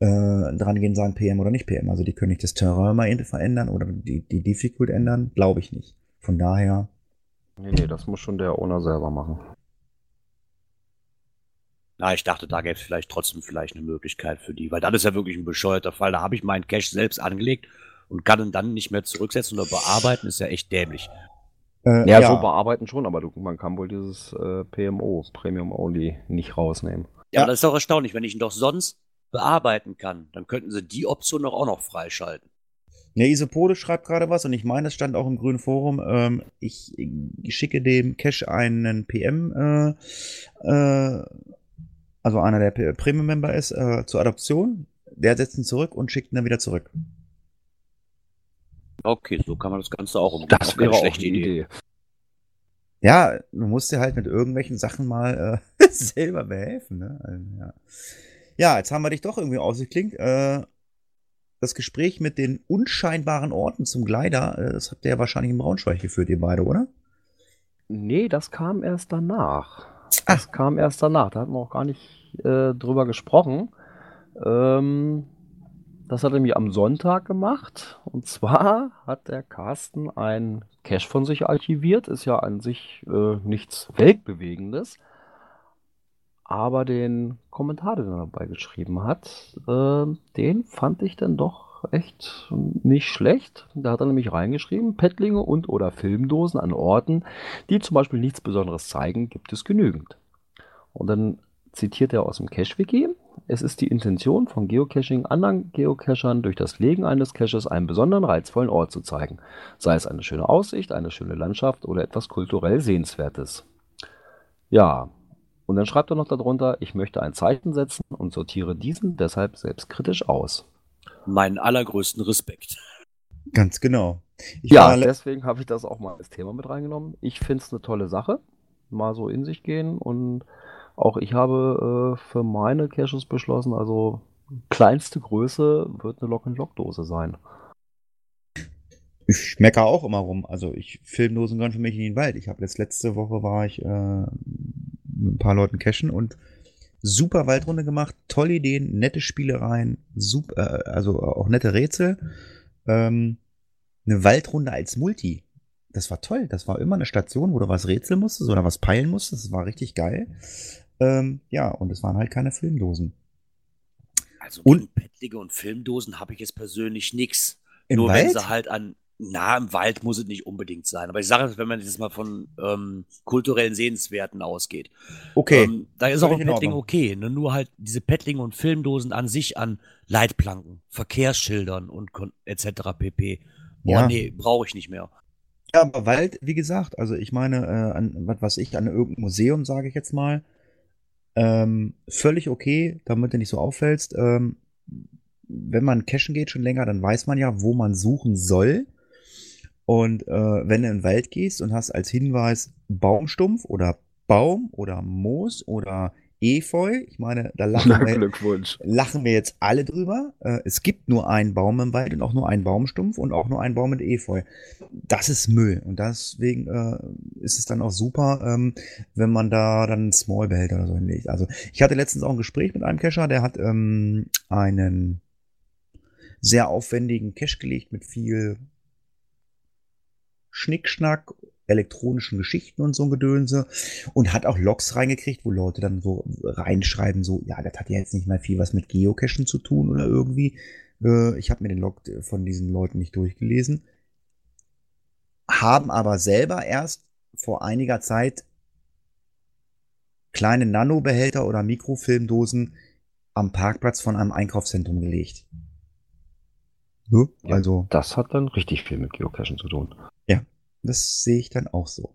äh, dran gehen, sagen PM oder nicht PM. Also die können nicht das Terrain mal verändern oder die, die Difficult ändern. Glaube ich nicht. Von daher. Nee, nee, das muss schon der Owner selber machen. Na, ich dachte, da gäbe es vielleicht trotzdem vielleicht eine Möglichkeit für die, weil das ist ja wirklich ein bescheuerter Fall. Da habe ich meinen Cache selbst angelegt und kann ihn dann nicht mehr zurücksetzen oder bearbeiten, ist ja echt dämlich. Äh, Ja, so bearbeiten schon, aber du, man kann wohl dieses äh, PMO, Premium Only, nicht rausnehmen. Ja, Ja. aber das ist doch erstaunlich, wenn ich ihn doch sonst bearbeiten kann, dann könnten sie die Option doch auch noch freischalten. Ja, Isopode schreibt gerade was und ich meine, das stand auch im grünen Forum. Ähm, ich, ich schicke dem Cache einen PM, äh, äh, also einer, der Premium-Member ist, äh, zur Adoption. Der setzt ihn zurück und schickt ihn dann wieder zurück. Okay, so kann man das Ganze auch umgehen. Das wäre auch schlechte eine Idee. Ja, du musst dir halt mit irgendwelchen Sachen mal äh, [laughs] selber behelfen. Ne? Also, ja. ja, jetzt haben wir dich doch irgendwie ausgeklinkt. Äh, das Gespräch mit den unscheinbaren Orten zum Gleiter, äh, das habt ihr ja wahrscheinlich in Braunschweig geführt, ihr beide, oder? Nee, das kam erst danach. Das kam erst danach. Da hatten wir auch gar nicht äh, drüber gesprochen. Ähm, das hat er mir am Sonntag gemacht. Und zwar hat der Carsten ein Cache von sich archiviert. Ist ja an sich äh, nichts Weltbewegendes. Aber den Kommentar, den er dabei geschrieben hat, äh, den fand ich dann doch echt nicht schlecht. Da hat er nämlich reingeschrieben, Pettlinge und oder Filmdosen an Orten, die zum Beispiel nichts Besonderes zeigen, gibt es genügend. Und dann zitiert er aus dem Cache-Wiki. Es ist die Intention von Geocaching, anderen Geocachern durch das Legen eines Caches einen besonderen reizvollen Ort zu zeigen. Sei es eine schöne Aussicht, eine schöne Landschaft oder etwas kulturell Sehenswertes. Ja, und dann schreibt er noch darunter, ich möchte ein Zeichen setzen und sortiere diesen deshalb selbstkritisch aus. Meinen allergrößten Respekt. Ganz genau. Ich ja, deswegen habe ich das auch mal als Thema mit reingenommen. Ich finde es eine tolle Sache, mal so in sich gehen und auch ich habe äh, für meine Caches beschlossen, also kleinste Größe wird eine Lock-and-Lock-Dose sein. Ich meckere auch immer rum. Also ich Filmdosen gehören für mich in den Wald. Ich habe jetzt letzte Woche war ich äh, mit ein paar Leuten cashen und super Waldrunde gemacht, tolle Ideen, nette Spielereien, super, äh, also auch nette Rätsel. Ähm, eine Waldrunde als Multi. Das war toll. Das war immer eine Station, wo du was rätseln musstest oder was peilen musstest. Das war richtig geil. Ähm, ja, und es waren halt keine Filmdosen. Also Und- gegen Pettlinge und Filmdosen habe ich jetzt persönlich nichts. Nur wenn Wald? sie halt an, na, im Wald muss es nicht unbedingt sein. Aber ich sage es, wenn man jetzt mal von ähm, kulturellen Sehenswerten ausgeht. Okay. Ähm, da ist auch ein Ordnung. okay. Ne? Nur halt diese Pettlinge und Filmdosen an sich an Leitplanken, Verkehrsschildern und etc. pp. Boah, Ja. nee, brauche ich nicht mehr. Ja, aber Wald, wie gesagt, also ich meine, äh, an was weiß ich, an irgendein Museum, sage ich jetzt mal, ähm, völlig okay, damit du nicht so auffällst. Ähm, wenn man cashen geht schon länger, dann weiß man ja, wo man suchen soll. Und äh, wenn du in den Wald gehst und hast als Hinweis Baumstumpf oder Baum oder Moos oder Efeu, ich meine, da lachen, wir, lachen wir jetzt alle drüber. Äh, es gibt nur einen Baum im Wald und auch nur einen Baumstumpf und auch nur einen Baum mit Efeu. Das ist Müll und deswegen äh, ist es dann auch super, ähm, wenn man da dann einen Small-Behälter oder so hinlegt. Also ich hatte letztens auch ein Gespräch mit einem Cacher, der hat ähm, einen sehr aufwendigen Cache gelegt mit viel Schnickschnack, elektronischen Geschichten und so ein Gedönse und hat auch Logs reingekriegt, wo Leute dann so reinschreiben, so, ja, das hat ja jetzt nicht mal viel was mit Geocachen zu tun oder irgendwie. Äh, ich habe mir den Log von diesen Leuten nicht durchgelesen. Haben aber selber erst vor einiger Zeit kleine Nanobehälter oder Mikrofilmdosen am Parkplatz von einem Einkaufszentrum gelegt. Ne? Ja, Also, Das hat dann richtig viel mit Geocachen zu tun. Das sehe ich dann auch so.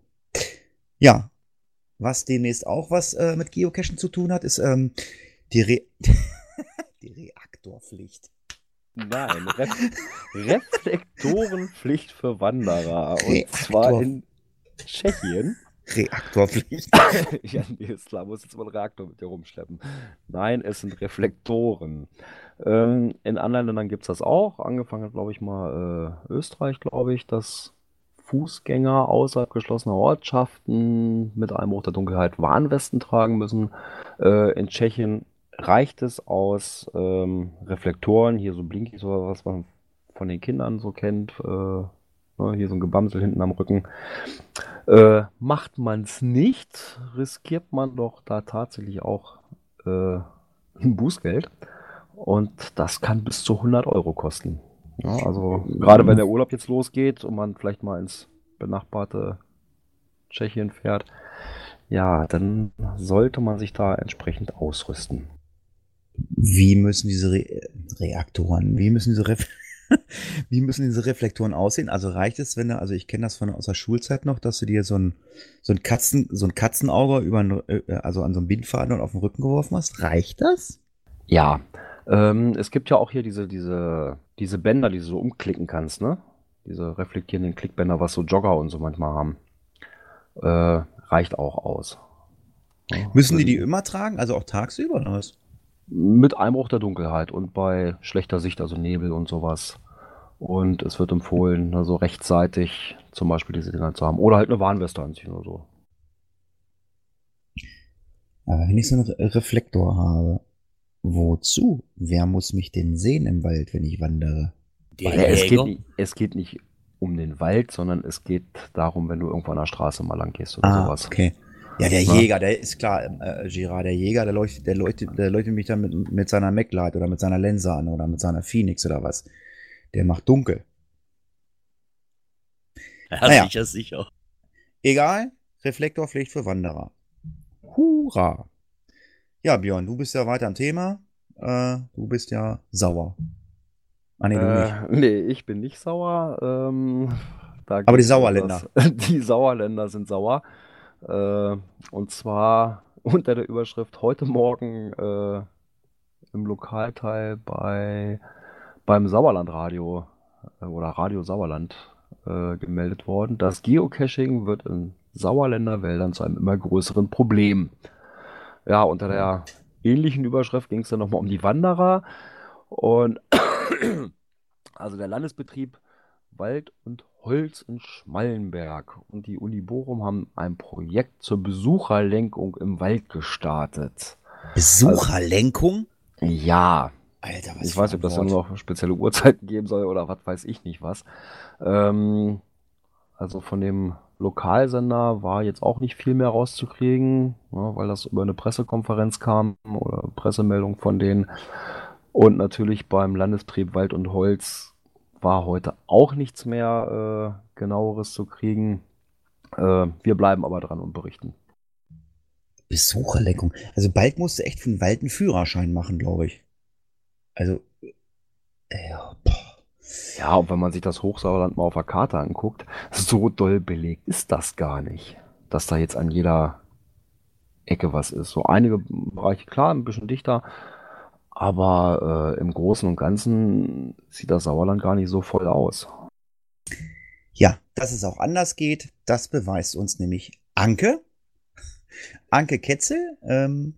Ja, was demnächst auch was äh, mit Geocachen zu tun hat, ist ähm, die, Re [laughs] die Reaktorpflicht. Nein, Ref Reflektorenpflicht für Wanderer. Und Reaktor. zwar in Tschechien. Reaktorpflicht. [laughs] ja, nee, ist klar, muss jetzt mal einen Reaktor mit dir rumschleppen. Nein, es sind Reflektoren. Ähm, in anderen Ländern gibt es das auch. Angefangen, glaube ich, mal äh, Österreich, glaube ich, dass Fußgänger außerhalb geschlossener Ortschaften mit Einbruch der Dunkelheit Warnwesten tragen müssen. Äh, in Tschechien reicht es aus ähm, Reflektoren, hier so Blinkies oder was man von den Kindern so kennt, äh, ne, hier so ein Gebamsel hinten am Rücken. Äh, macht man es nicht, riskiert man doch da tatsächlich auch äh, ein Bußgeld. Und das kann bis zu 100 Euro kosten. Ja, also gerade wenn der Urlaub jetzt losgeht und man vielleicht mal ins benachbarte Tschechien fährt, ja, dann sollte man sich da entsprechend ausrüsten. Wie müssen diese Re Reaktoren, wie müssen diese Ref [laughs] wie müssen diese Reflektoren aussehen? Also reicht es, wenn du, also ich kenne das von aus der Schulzeit noch, dass du dir so ein, so ein Katzen, so ein Katzenauge über ein, äh, also an so einem Bindfaden und auf den Rücken geworfen hast? Reicht das? Ja, ähm, es gibt ja auch hier diese, diese, diese Bänder, die du so umklicken kannst, ne? Diese reflektierenden Klickbänder, was so Jogger und so manchmal haben. Äh, reicht auch aus. Ja, Müssen die die immer tragen? Also auch tagsüber oder was? Mit Einbruch der Dunkelheit und bei schlechter Sicht, also Nebel und sowas. Und es wird empfohlen, also rechtzeitig zum Beispiel diese Dinger zu haben. Oder halt eine Warnweste anziehen oder so. Aber wenn ich so einen Re- Reflektor habe, wozu? Wer muss mich denn sehen im Wald, wenn ich wandere? Der Ja, es, geht es geht nicht um den Wald, sondern es geht darum, wenn du irgendwo an der Straße mal lang gehst oder Ah, sowas. okay. Ja, der Ja. Jäger, der ist klar, äh, Girard, der Jäger, der leuchtet, der leuchtet, der leuchtet mich dann mit, mit seiner MacLight oder mit seiner Lense an oder mit seiner Phoenix oder was. Der macht dunkel. Ja, Naja. sicher, sicher. Egal, Reflektorpflicht für Wanderer. Hurra! Ja, Björn, du bist ja weiter am Thema. Äh, du bist ja sauer. Ah, nee. Äh, [laughs] nee, ich bin nicht sauer. Ähm, Aber die Sauerländer. das- [laughs] Die Sauerländer sind sauer. Äh, und zwar [laughs] unter der Überschrift heute Morgen äh, im Lokalteil bei beim Sauerlandradio äh, oder Radio Sauerland äh, gemeldet worden. Das Geocaching wird in Sauerländer Wäldern zu einem immer größeren Problem. Ja, unter der ähnlichen Überschrift ging es dann nochmal um die Wanderer. Und [clears throat] also der Landesbetrieb Wald und Holz in Schmallenberg und die Uni Bochum haben ein Projekt zur Besucherlenkung im Wald gestartet. Besucherlenkung? Ja, Alter, was ich weiß nicht, ob das dann noch spezielle Uhrzeiten geben soll oder was weiß ich nicht was. Ähm, also von dem Lokalsender war jetzt auch nicht viel mehr rauszukriegen, ne, weil das über eine Pressekonferenz kam oder Pressemeldung von denen. Und natürlich beim Landesbetrieb Wald und Holz war heute auch nichts mehr äh, genaueres zu kriegen. Äh, wir bleiben aber dran und berichten. Besucherlenkung. Also bald musst du echt den Wald einen Führerschein machen, glaube ich. Also, äh, boah. Ja, und wenn man sich das Hochsauerland mal auf der Karte anguckt, so doll belegt ist das gar nicht, dass da jetzt an jeder Ecke was ist. So einige Bereiche, klar, ein bisschen dichter, aber äh, im Großen und Ganzen sieht das Sauerland gar nicht so voll aus. Ja, dass es auch anders geht, das beweist uns nämlich Anke. Anke Ketzel, ähm,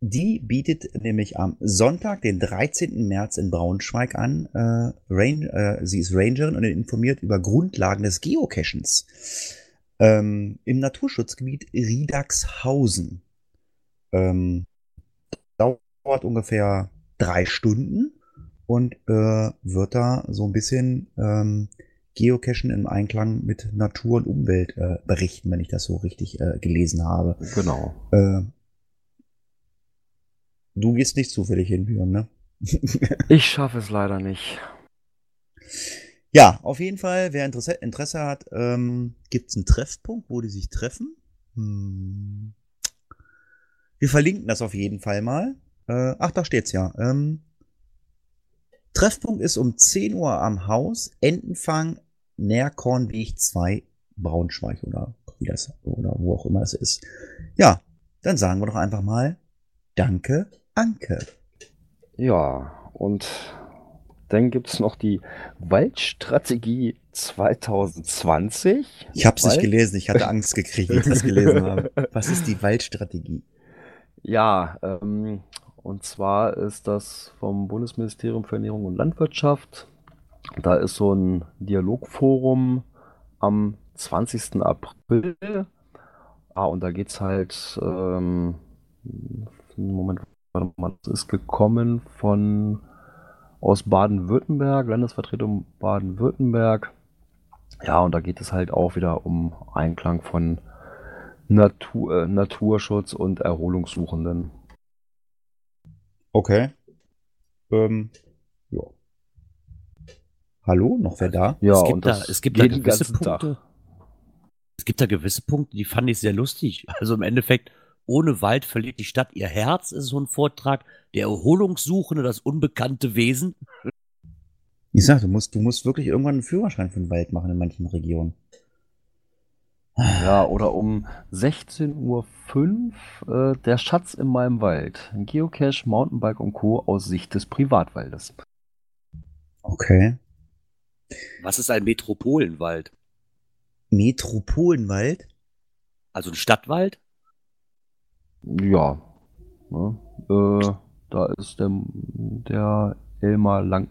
die bietet nämlich am Sonntag, den 13. März in Braunschweig an. Äh, Rain, äh, sie ist Rangerin und informiert über Grundlagen des Geocachens ähm, im Naturschutzgebiet Riedagshausen. Ähm, dauert ungefähr drei Stunden und äh, wird da so ein bisschen ähm, Geocachen im Einklang mit Natur und Umwelt äh, berichten, wenn ich das so richtig äh, gelesen habe. Genau. Äh, du gehst nicht zufällig hin, Björn, ne? [laughs] Ich schaffe es leider nicht. Ja, auf jeden Fall, wer Interesse, Interesse hat, ähm, gibt es einen Treffpunkt, wo die sich treffen. Hm. Wir verlinken das auf jeden Fall mal. Äh, ach, da steht's ja. Ähm, Treffpunkt ist um 10 Uhr am Haus, Entenfang, Nährkornweg 2, Braunschweig oder wie das, oder wo auch immer es ist. Ja, dann sagen wir doch einfach mal Danke, Anke. Ja, und dann gibt es noch die Waldstrategie 2020. Ich habe es nicht gelesen, ich hatte Angst gekriegt, als ich das gelesen habe. [laughs] Was ist die Waldstrategie? Ja, ähm, und zwar ist das vom Bundesministerium für Ernährung und Landwirtschaft. Da ist so ein Dialogforum am 20. April. Ah, und da geht es halt, ähm, Moment, warte mal, das ist gekommen von aus Baden-Württemberg, Landesvertretung Baden-Württemberg. Ja, und da geht es halt auch wieder um Einklang von Natur, äh, Naturschutz und Erholungssuchenden. Okay. Ähm, ja. Hallo, noch wer da? Ja, es gibt und da, das es gibt da gewisse ganzen Tag. Punkte. Es gibt da gewisse Punkte, die fand ich sehr lustig. Also im Endeffekt, ohne Wald verliert die Stadt ihr Herz, ist so ein Vortrag. Der Erholungssuchende, das unbekannte Wesen. Ich sag, du musst, du musst wirklich irgendwann einen Führerschein für den Wald machen in manchen Regionen. Ja, oder um 16.05 Uhr äh, der Schatz in meinem Wald. Geocache, Mountainbike und Co. aus Sicht des Privatwaldes. Okay. Was ist ein Metropolenwald? Metropolenwald? Also ein Stadtwald? Ja. Ne? Äh, da ist der, der Elmar Lang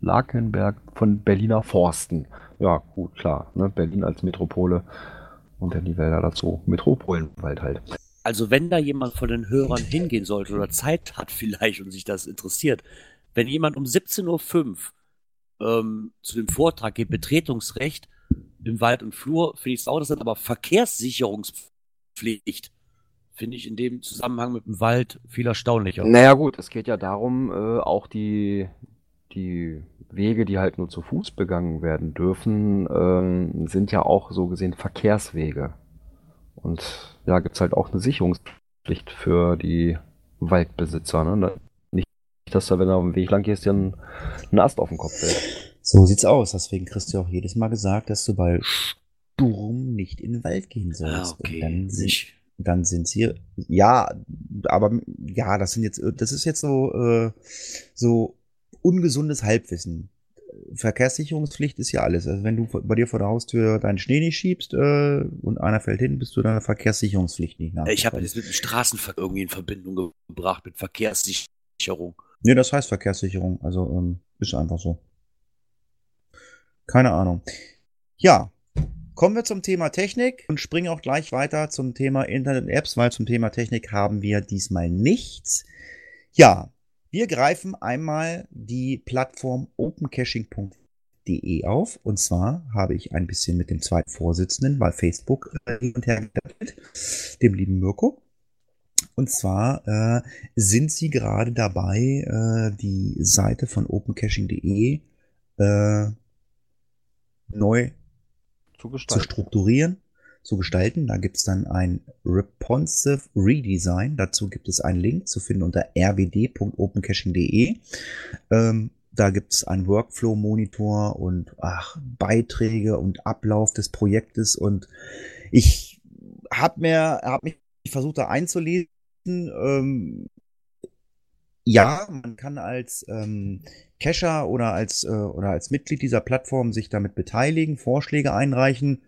Lakenberg von Berliner Forsten. Ja, gut, klar. Ne? Berlin als Metropole und dann die Wälder dazu. Metropolenwald halt. Also wenn da jemand von den Hörern hingehen sollte oder Zeit hat vielleicht und sich das interessiert, wenn jemand um 17.05 Uhr ähm, zu dem Vortrag geht, Betretungsrecht im Wald und Flur, finde ich es auch, das ist aber Verkehrssicherungspflicht. Finde ich in dem Zusammenhang mit dem Wald viel erstaunlicher. Naja gut, es geht ja darum, äh, auch die, die Wege, die halt nur zu Fuß begangen werden dürfen, ähm, sind ja auch so gesehen Verkehrswege. Und ja, gibt's halt auch eine Sicherungspflicht für die Waldbesitzer. Ne? Nicht, dass da, wenn du auf dem Weg lang gehst, dir ein, ein Ast auf den Kopf fällt. So sieht's aus. Deswegen kriegst du auch jedes Mal gesagt, dass du bei Sturm nicht in den Wald gehen sollst. Ah, Und okay. dann sind, Nicht. Dann sind sie, ja, aber ja, das sind jetzt, das ist jetzt so, äh, so ungesundes Halbwissen. Verkehrssicherungspflicht ist ja alles. Also wenn du bei dir vor der Haustür deinen Schnee nicht schiebst äh, und einer fällt hin, bist du deiner Verkehrssicherungspflicht nicht nach. Ich habe das mit dem Straßenverkehr irgendwie in Verbindung gebracht, mit Verkehrssicherung. Nee, das heißt Verkehrssicherung. Also ähm, ist einfach so. Keine Ahnung. Ja, kommen wir zum Thema Technik und springen auch gleich weiter zum Thema Internet und Apps, weil zum Thema Technik haben wir diesmal nichts. Ja, wir greifen einmal die Plattform opencaching.de auf. Und zwar habe ich ein bisschen mit dem zweiten Vorsitzenden bei Facebook äh, hin dem lieben Mirko. Und zwar äh, sind sie gerade dabei, äh, die Seite von opencaching.de äh, neu Zu zu strukturieren, zu gestalten. Da gibt es dann ein Responsive Redesign. Dazu gibt es einen Link zu finden unter rwd.opencaching.de. Ähm, da gibt es einen Workflow-Monitor und ach, Beiträge und Ablauf des Projektes. Und ich habe mir, hab mich versucht, da einzulesen. Ähm, ja, man kann als ähm, Cacher oder als, äh, oder als Mitglied dieser Plattform sich damit beteiligen, Vorschläge einreichen.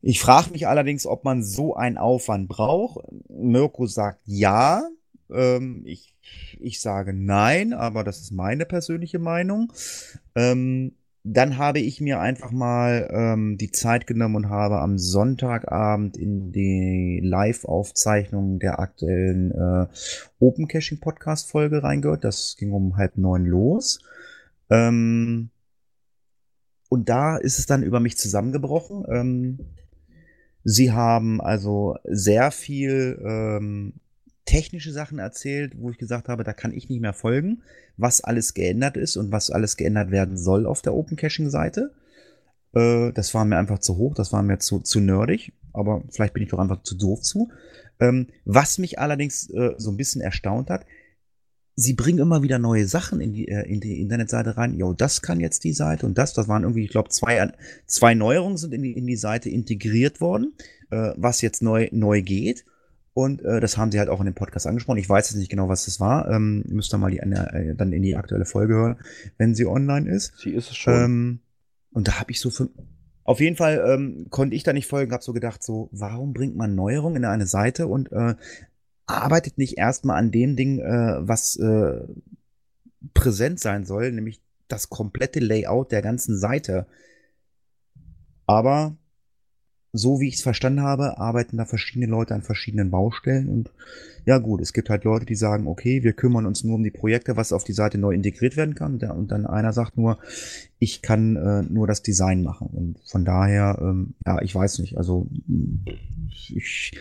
Ich frage mich allerdings, ob man so einen Aufwand braucht. Mirko sagt ja. Ähm, ich, ich sage nein, aber das ist meine persönliche Meinung. Ähm, dann habe ich mir einfach mal ähm, die Zeit genommen und habe am Sonntagabend in die Live-Aufzeichnung der aktuellen äh, Open Caching Podcast Folge reingehört. Das ging um halb neun los. Ähm, und da ist es dann über mich zusammengebrochen. Ähm, sie haben also sehr viel ähm, technische Sachen erzählt, wo ich gesagt habe, da kann ich nicht mehr folgen, was alles geändert ist und was alles geändert werden soll auf der Open Caching Seite. Äh, das war mir einfach zu hoch, das war mir zu, zu nerdig, aber vielleicht bin ich doch einfach zu doof zu. Ähm, was mich allerdings äh, so ein bisschen erstaunt hat, sie bringen immer wieder neue Sachen in die, äh, in die Internetseite rein. Jo, das kann jetzt die Seite und das. Das waren irgendwie, ich glaube, zwei, zwei Neuerungen sind in die, in die Seite integriert worden, äh, was jetzt neu, neu geht. Und äh, das haben sie halt auch in dem Podcast angesprochen. Ich weiß jetzt nicht genau, was das war. Ähm, müsst ihr mal die, äh, dann in die aktuelle Folge hören, wenn sie online ist. Sie ist es schon. Ähm, und da habe ich so für, auf jeden Fall ähm, konnte ich da nicht folgen, habe so gedacht, so, warum bringt man Neuerungen in eine Seite und äh, arbeitet nicht erstmal an dem Ding, äh, was äh, präsent sein soll, nämlich das komplette Layout der ganzen Seite. Aber so wie ich es verstanden habe, arbeiten da verschiedene Leute an verschiedenen Baustellen und ja gut, es gibt halt Leute, die sagen, okay, wir kümmern uns nur um die Projekte, was auf die Seite neu integriert werden kann. Und dann einer sagt nur, ich kann äh, nur das Design machen. Und von daher, ähm, ja, ich weiß nicht. Also ich,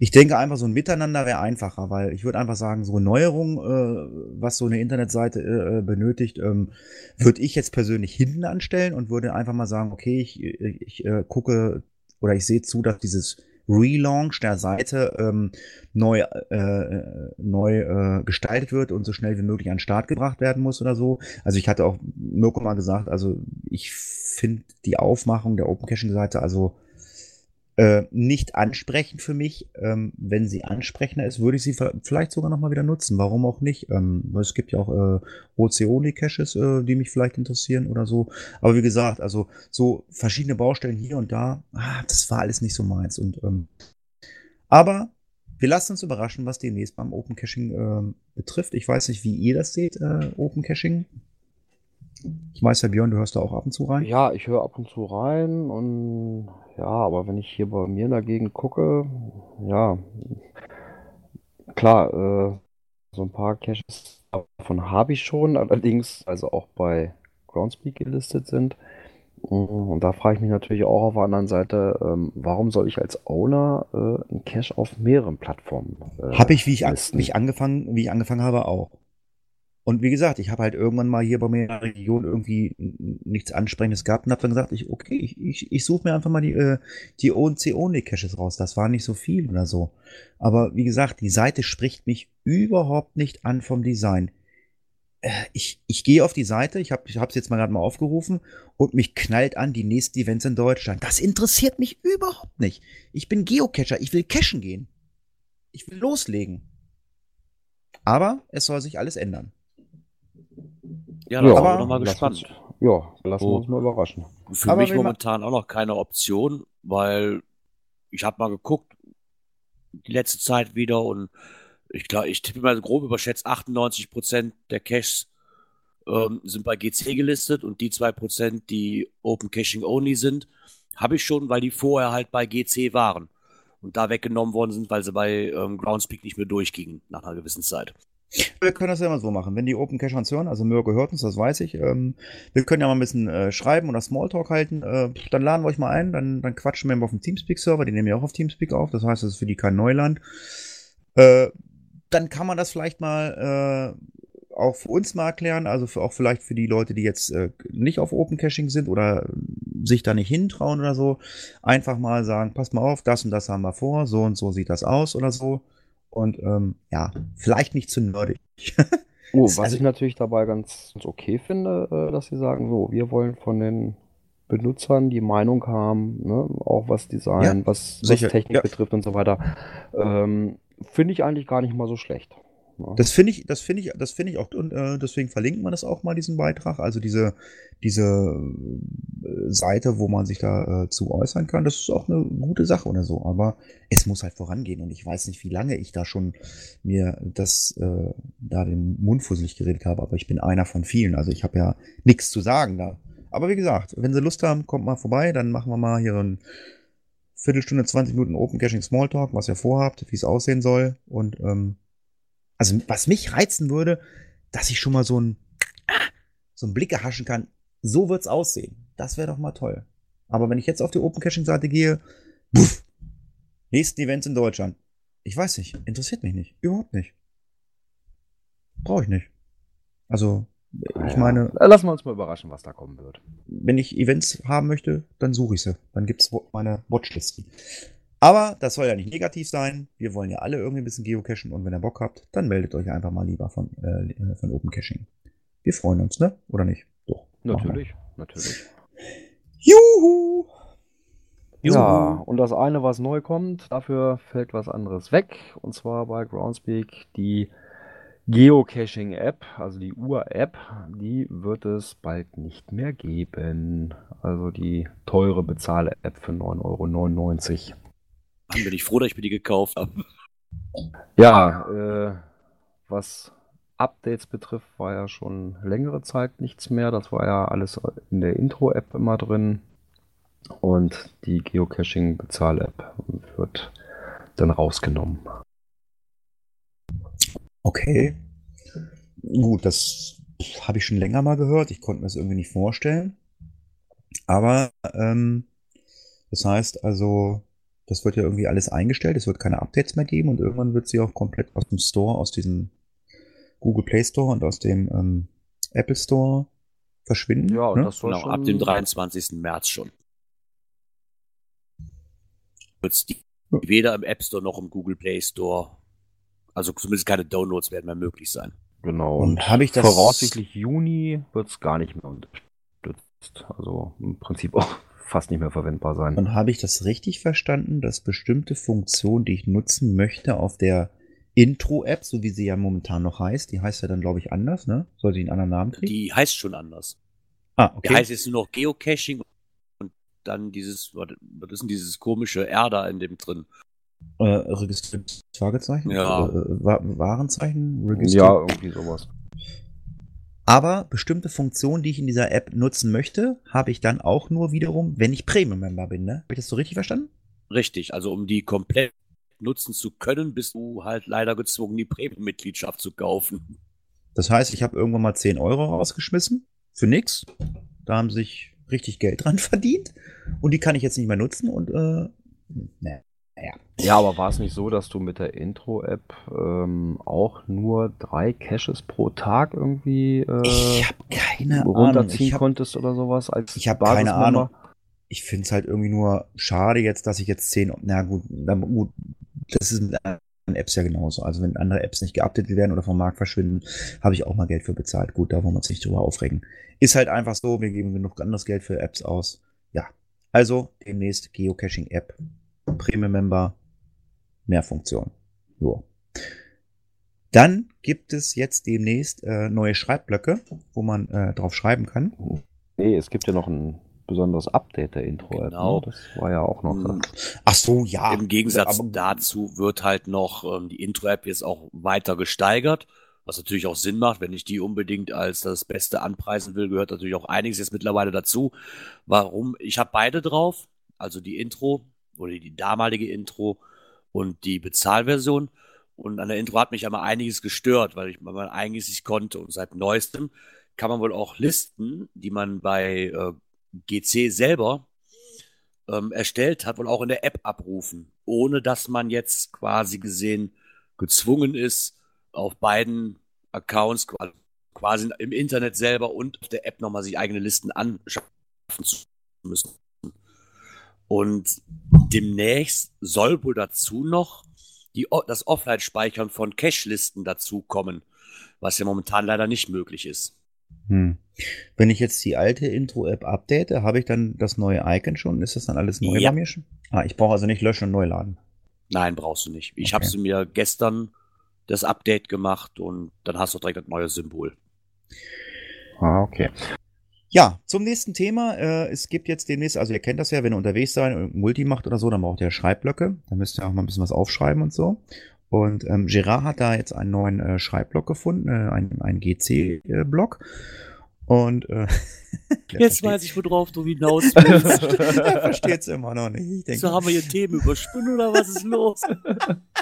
ich denke einfach, so ein Miteinander wäre einfacher, weil ich würde einfach sagen, so Neuerung, äh, was so eine Internetseite äh, benötigt, ähm, würde ich jetzt persönlich hinten anstellen und würde einfach mal sagen, okay, ich, ich, ich äh, gucke oder ich sehe zu, dass dieses Relaunch der Seite ähm, neu, äh, neu äh, gestaltet wird und so schnell wie möglich an den Start gebracht werden muss oder so. Also ich hatte auch Mirko mal gesagt, also ich finde die Aufmachung der Open Caching Seite also äh, nicht ansprechend für mich. Ähm, wenn sie ansprechender ist, würde ich sie vielleicht sogar noch mal wieder nutzen. Warum auch nicht? Ähm, es gibt ja auch äh, Oceoli-Caches, äh, die mich vielleicht interessieren oder so. Aber wie gesagt, also so verschiedene Baustellen hier und da, ah, das war alles nicht so meins. Und ähm, aber wir lassen uns überraschen, was demnächst beim Open Caching äh, betrifft. Ich weiß nicht, wie ihr das seht, äh, Open Caching. Ich weiß ja, Björn, du hörst da auch ab und zu rein. Ja, ich höre ab und zu rein und ja, aber wenn ich hier bei mir dagegen gucke, ja, klar, äh, so ein paar Caches davon habe ich schon, allerdings also auch bei Groundspeak gelistet sind. Und da frage ich mich natürlich auch auf der anderen Seite, ähm, warum soll ich als Owner äh, einen Cache auf mehreren Plattformen äh, Habe ich, wie ich, an, wie ich angefangen, wie ich angefangen habe, auch. Und wie gesagt, ich habe halt irgendwann mal hier bei mir in der Region irgendwie nichts Ansprechendes gehabt und habe dann gesagt, ich, okay, ich, ich, ich suche mir einfach mal die, äh, die ONC-Only-Caches raus. Das war nicht so viel oder so. Aber wie gesagt, die Seite spricht mich überhaupt nicht an vom Design. Äh, ich, ich gehe auf die Seite, ich habe es jetzt mal gerade mal aufgerufen und mich knallt an die nächsten Events in Deutschland. Das interessiert mich überhaupt nicht. Ich bin Geocacher, ich will cachen gehen. Ich will loslegen. Aber es soll sich alles ändern. Ja, da ja, sind wir nochmal gespannt. Uns, ja, lassen wir uns mal überraschen. Für aber mich momentan auch noch keine Option, weil ich habe mal geguckt, die letzte Zeit wieder und ich glaube, ich tippe mal grob überschätzt, 98% der Caches ähm, sind bei GC gelistet und die 2%, die Open Caching Only sind, habe ich schon, weil die vorher halt bei GC waren und da weggenommen worden sind, weil sie bei ähm, Groundspeak nicht mehr durchgingen nach einer gewissen Zeit. Wir können das ja immer so machen. Wenn die Open Cache uns hören, also Mirko hört uns, das weiß ich, ähm, wir können ja mal ein bisschen äh, schreiben oder Smalltalk halten. Äh, dann laden wir euch mal ein, dann, dann quatschen wir mal auf dem Teamspeak-Server, die nehmen ja auch auf Teamspeak auf, das heißt, das ist für die kein Neuland. Äh, dann kann man das vielleicht mal äh, auch für uns mal erklären, also für, auch vielleicht für die Leute, die jetzt äh, nicht auf Open Caching sind oder sich da nicht hintrauen oder so, einfach mal sagen, pass mal auf, das und das haben wir vor, so und so sieht das aus oder so. Und ähm, ja, vielleicht nicht zu nerdig. oh, [laughs] was also, ich natürlich dabei ganz, ganz okay finde, äh, dass sie sagen, so, wir wollen von den Benutzern die Meinung haben, ne, auch was Design, ja, was, was, Technik ja. betrifft und so weiter. Ähm, finde ich eigentlich gar nicht mal so schlecht. Das finde ich, das finde ich, das finde ich auch, und äh, deswegen verlinkt man das auch mal, diesen Beitrag. Also diese, diese äh, Seite, wo man sich da äh, zu äußern kann, das ist auch eine gute Sache oder so. Aber es muss halt vorangehen und ich weiß nicht, wie lange ich da schon mir das äh, da den Mund fusselig geredet habe, aber ich bin einer von vielen. Also ich habe ja nichts zu sagen da. Aber wie gesagt, wenn Sie Lust haben, kommt mal vorbei, dann machen wir mal hier ein Viertelstunde, 20 Minuten Open Caching Smalltalk, was ihr vorhabt, wie es aussehen soll. Und ähm, also was mich reizen würde, dass ich schon mal so ein so einen Blick erhaschen kann. So wird's aussehen. Das wäre doch mal toll. Aber wenn ich jetzt auf die Open Caching Seite gehe, puff, nächsten Events in Deutschland. Ich weiß nicht, interessiert mich nicht, überhaupt nicht. Brauche ich nicht. Also ich meine, Lassen wir uns mal überraschen, was da kommen wird. wenn ich Events haben möchte, dann suche ich sie. Dann gibt's wo- meine Watchlisten. Aber das soll ja nicht negativ sein. Wir wollen ja alle irgendwie ein bisschen geocachen und wenn ihr Bock habt, dann meldet euch einfach mal lieber von, äh, von Open Caching. Wir freuen uns, ne? Oder nicht? Doch. Natürlich, natürlich. Juhu! Ja, und das eine, was neu kommt, dafür fällt was anderes weg. Und zwar bei Groundspeak die Geocaching-App, also die Ur-App, die wird es bald nicht mehr geben. Also die teure Bezahl-App für 9,99 Euro. Bin ich froh, dass ich mir die gekauft habe. Ja, äh, was Updates betrifft, war ja schon längere Zeit nichts mehr. Das war ja alles in der Intro-App immer drin. Und die Geocaching-Bezahl-App wird dann rausgenommen. Okay. Gut, das habe ich schon länger mal gehört. Ich konnte mir das irgendwie nicht vorstellen. Aber ähm, das heißt also, das wird ja irgendwie alles eingestellt. Es wird keine Updates mehr geben und irgendwann wird sie auch komplett aus dem Store, aus diesem Google Play Store und aus dem ähm, Apple Store verschwinden. Ja, und ne? das soll Genau, schon ab dem 23. März schon. Wird's die Ja. weder im App Store noch im Google Play Store. Also zumindest keine Downloads werden mehr möglich sein. Genau. Und habe ich das Voraussichtlich Juni wird es gar nicht mehr unterstützt. Also im Prinzip auch fast nicht mehr verwendbar sein. Und habe ich das richtig verstanden, dass bestimmte Funktionen, die ich nutzen möchte, auf der Intro-App, so wie sie ja momentan noch heißt, die heißt ja dann, glaube ich, anders, ne? Soll sie einen anderen Namen kriegen? Die heißt schon anders. ah, Die okay. heißt jetzt nur noch Geocaching und dann dieses, was ist denn dieses komische R da in dem drin? äh, registriert Fragezeichen? Ja. Äh, Wa- Warenzeichen? Registriert. Ja, irgendwie sowas. Aber bestimmte Funktionen, die ich in dieser App nutzen möchte, habe ich dann auch nur wiederum, wenn ich Premium-Member bin, ne? Habe ich das so richtig verstanden? Richtig, also um die komplett nutzen zu können, bist du halt leider gezwungen, die Premium-Mitgliedschaft zu kaufen. Das heißt, ich habe irgendwann mal 10 Euro rausgeschmissen. Für nix. Da haben sich richtig Geld dran [laughs] verdient. Und die kann ich jetzt nicht mehr nutzen und, äh, ne. Naja. Ja, aber war es nicht so, dass du mit der Intro-App ähm, auch nur drei Caches pro Tag irgendwie äh, Ich habe keine Ahnung. runterziehen Ich habe konntest oder sowas als ich hab keine? Ahnung. ich finde es halt irgendwie nur schade jetzt, dass ich jetzt 10, na gut, na gut, das ist mit anderen Apps ja genauso. Also wenn andere Apps nicht geupdatet werden oder vom Markt verschwinden, habe ich auch mal Geld für bezahlt. Gut, da wollen wir uns nicht drüber aufregen. Ist halt einfach so, wir geben genug anderes Geld für Apps aus. Ja, also demnächst Geocaching-App, Premium-Member, mehr Funktion. So. Dann gibt es jetzt demnächst äh, neue Schreibblöcke, wo man äh, drauf schreiben kann. Nee, es gibt ja noch ein besonderes Update der Intro-App. Genau. Ne? Das war ja auch noch. Mhm. Ach so, ja. Im Gegensatz Aber- dazu wird halt noch ähm, die Intro-App jetzt auch weiter gesteigert, was natürlich auch Sinn macht, wenn ich die unbedingt als das Beste anpreisen will, gehört natürlich auch einiges jetzt mittlerweile dazu. Warum? Ich habe beide drauf, also die Intro oder die damalige Intro und die Bezahlversion. Und an der Intro hat mich einmal einiges gestört, weil ich man eigentlich nicht konnte. Und seit neuestem kann man wohl auch Listen, die man bei äh, GC selber ähm, erstellt hat, wohl auch in der App abrufen, ohne dass man jetzt quasi gesehen gezwungen ist, auf beiden Accounts quasi im Internet selber und auf der App nochmal sich eigene Listen anschaffen zu müssen. Und demnächst soll wohl dazu noch die, das Offline-Speichern von Cache-Listen dazukommen, was ja momentan leider nicht möglich ist. Hm. Wenn ich jetzt die alte Intro-App update, habe ich dann das neue Icon schon? Ist das dann alles neu Ja. bei mir schon? Ah, ich brauche also nicht löschen und neu laden. Nein, brauchst du nicht. Ich Okay. habe sie mir gestern das Update gemacht und dann hast du direkt ein neues Symbol. Ah, okay. Ja, zum nächsten Thema. Äh, es gibt jetzt demnächst, also ihr kennt das ja, wenn ihr unterwegs seid und Multi macht oder so, dann braucht ihr Schreibblöcke. Da müsst ihr auch mal ein bisschen was aufschreiben und so. Und ähm, Gerard hat da jetzt einen neuen äh, Schreibblock gefunden, äh, einen, einen GC-Block. Und äh, [laughs] jetzt weiß ich, worauf du hinaus willst. [laughs] er versteht es immer noch nicht. So haben wir hier Themen überspinnen oder was ist los?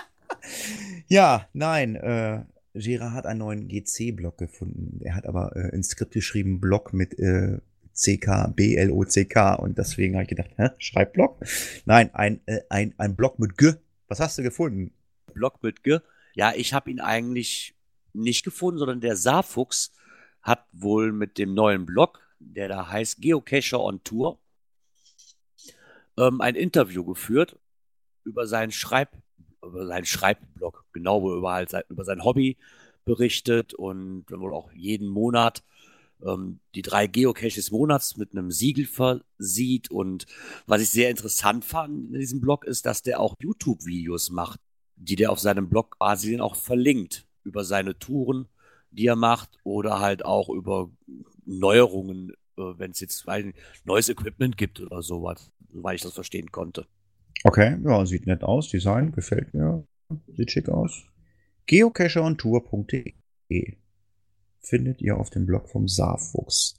[laughs] ja, nein, äh, Gerard hat einen neuen GC-Block gefunden. Er hat aber äh, ins Skript geschrieben Block mit äh, CK, B-L-O-C-K und deswegen habe ich gedacht, hä, Schreibblock? Nein, ein, äh, ein, ein Block mit G. Was hast du gefunden? Block mit G? Ja, ich habe ihn eigentlich nicht gefunden, sondern der Saarfuchs hat wohl mit dem neuen Blog, der da heißt Geocacher on Tour, ähm, ein Interview geführt über seinen Schreib über seinen Schreibblog, genau, wo er über, halt sein, über sein Hobby berichtet und wohl auch jeden Monat ähm, die drei Geocaches des Monats mit einem Siegel versieht. Und was ich sehr interessant fand in diesem Blog ist, dass der auch YouTube-Videos macht, die der auf seinem Blog quasi auch verlinkt über seine Touren, die er macht oder halt auch über Neuerungen, äh, wenn es jetzt weil, neues Equipment gibt oder sowas, soweit ich das verstehen konnte. Okay, ja, sieht nett aus. Design gefällt mir. Sieht schick aus. geocacherontour.de findet ihr auf dem Blog vom Saarfuchs.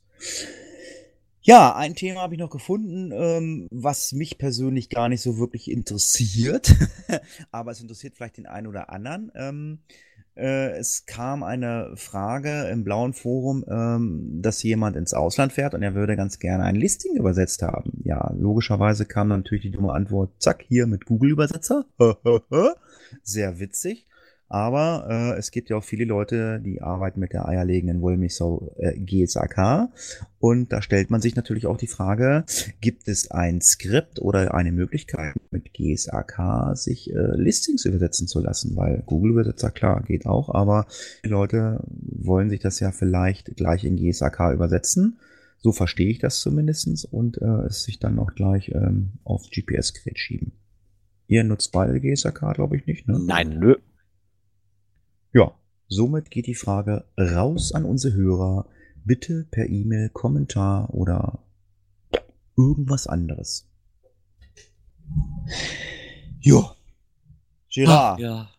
Ja, ein Thema habe ich noch gefunden, ähm, was mich persönlich gar nicht so wirklich interessiert, [laughs] aber es interessiert vielleicht den einen oder anderen. Ähm, äh, es kam eine Frage im blauen Forum, ähm, dass jemand ins Ausland fährt und er würde ganz gerne ein Listing übersetzt haben. Ja, logischerweise kam natürlich die dumme Antwort, zack, hier mit Google-Übersetzer. [laughs] Sehr witzig. Aber äh, es gibt ja auch viele Leute, die arbeiten mit der eierlegenden Wollmilchsau äh, GSAK. Und da stellt man sich natürlich auch die Frage, gibt es ein Skript oder eine Möglichkeit mit GSAK sich äh, Listings übersetzen zu lassen? Weil Google-Übersetzer, klar, geht auch, aber die Leute wollen sich das ja vielleicht gleich in GSAK übersetzen. So verstehe ich das zumindestens und äh, es sich dann auch gleich ähm, auf GPS-Gerät schieben. Ihr nutzt beide GSAK, glaube ich, nicht, ne? Nein, nö. Ja, somit geht die Frage raus an unsere Hörer. Bitte per E-Mail, Kommentar oder irgendwas anderes. Jo. Gerard, Ach, ja.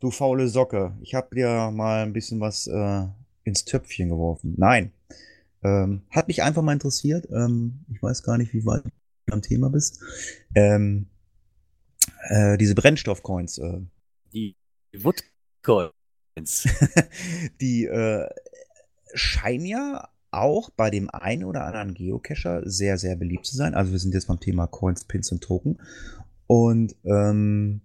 du faule Socke. Ich habe dir mal ein bisschen was äh, ins Töpfchen geworfen. Nein. Ähm, hat mich einfach mal interessiert. Ähm, ich weiß gar nicht, wie weit du am Thema bist. Ähm, äh, diese Brennstoffcoins. Äh, Die Woodcoins. [laughs] die äh, scheinen ja auch bei dem einen oder anderen Geocacher sehr, sehr beliebt zu sein. Also wir sind jetzt beim Thema Coins, Pins und Token. Und ähm,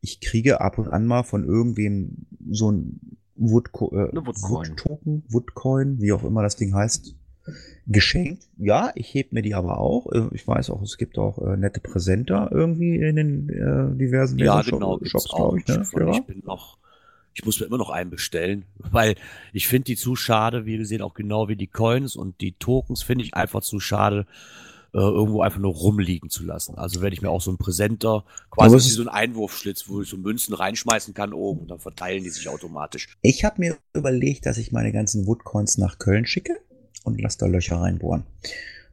ich kriege ab und an mal von irgendwem so ein Woodco äh, Woodcoin. Wood-Token, Woodcoin, wie auch immer das Ding heißt, geschenkt. Ja, ich heb mir die aber auch. Äh, Ich weiß auch, es gibt auch äh, nette Präsenter irgendwie in den äh, diversen Ja, genau. Shops, glaube ich. Ne? Ja. ich bin noch, ich muss mir immer noch einen bestellen, weil ich finde die zu schade, wie gesehen, auch genau wie die Coins und die Tokens finde ich einfach zu schade, äh, irgendwo einfach nur rumliegen zu lassen. Also werde ich mir auch so einen Präsenter, quasi wie so ein Einwurfschlitz, wo ich so Münzen reinschmeißen kann oben und dann verteilen die sich automatisch. Ich habe mir überlegt, dass ich meine ganzen Woodcoins nach Köln schicke und lasse da Löcher reinbohren.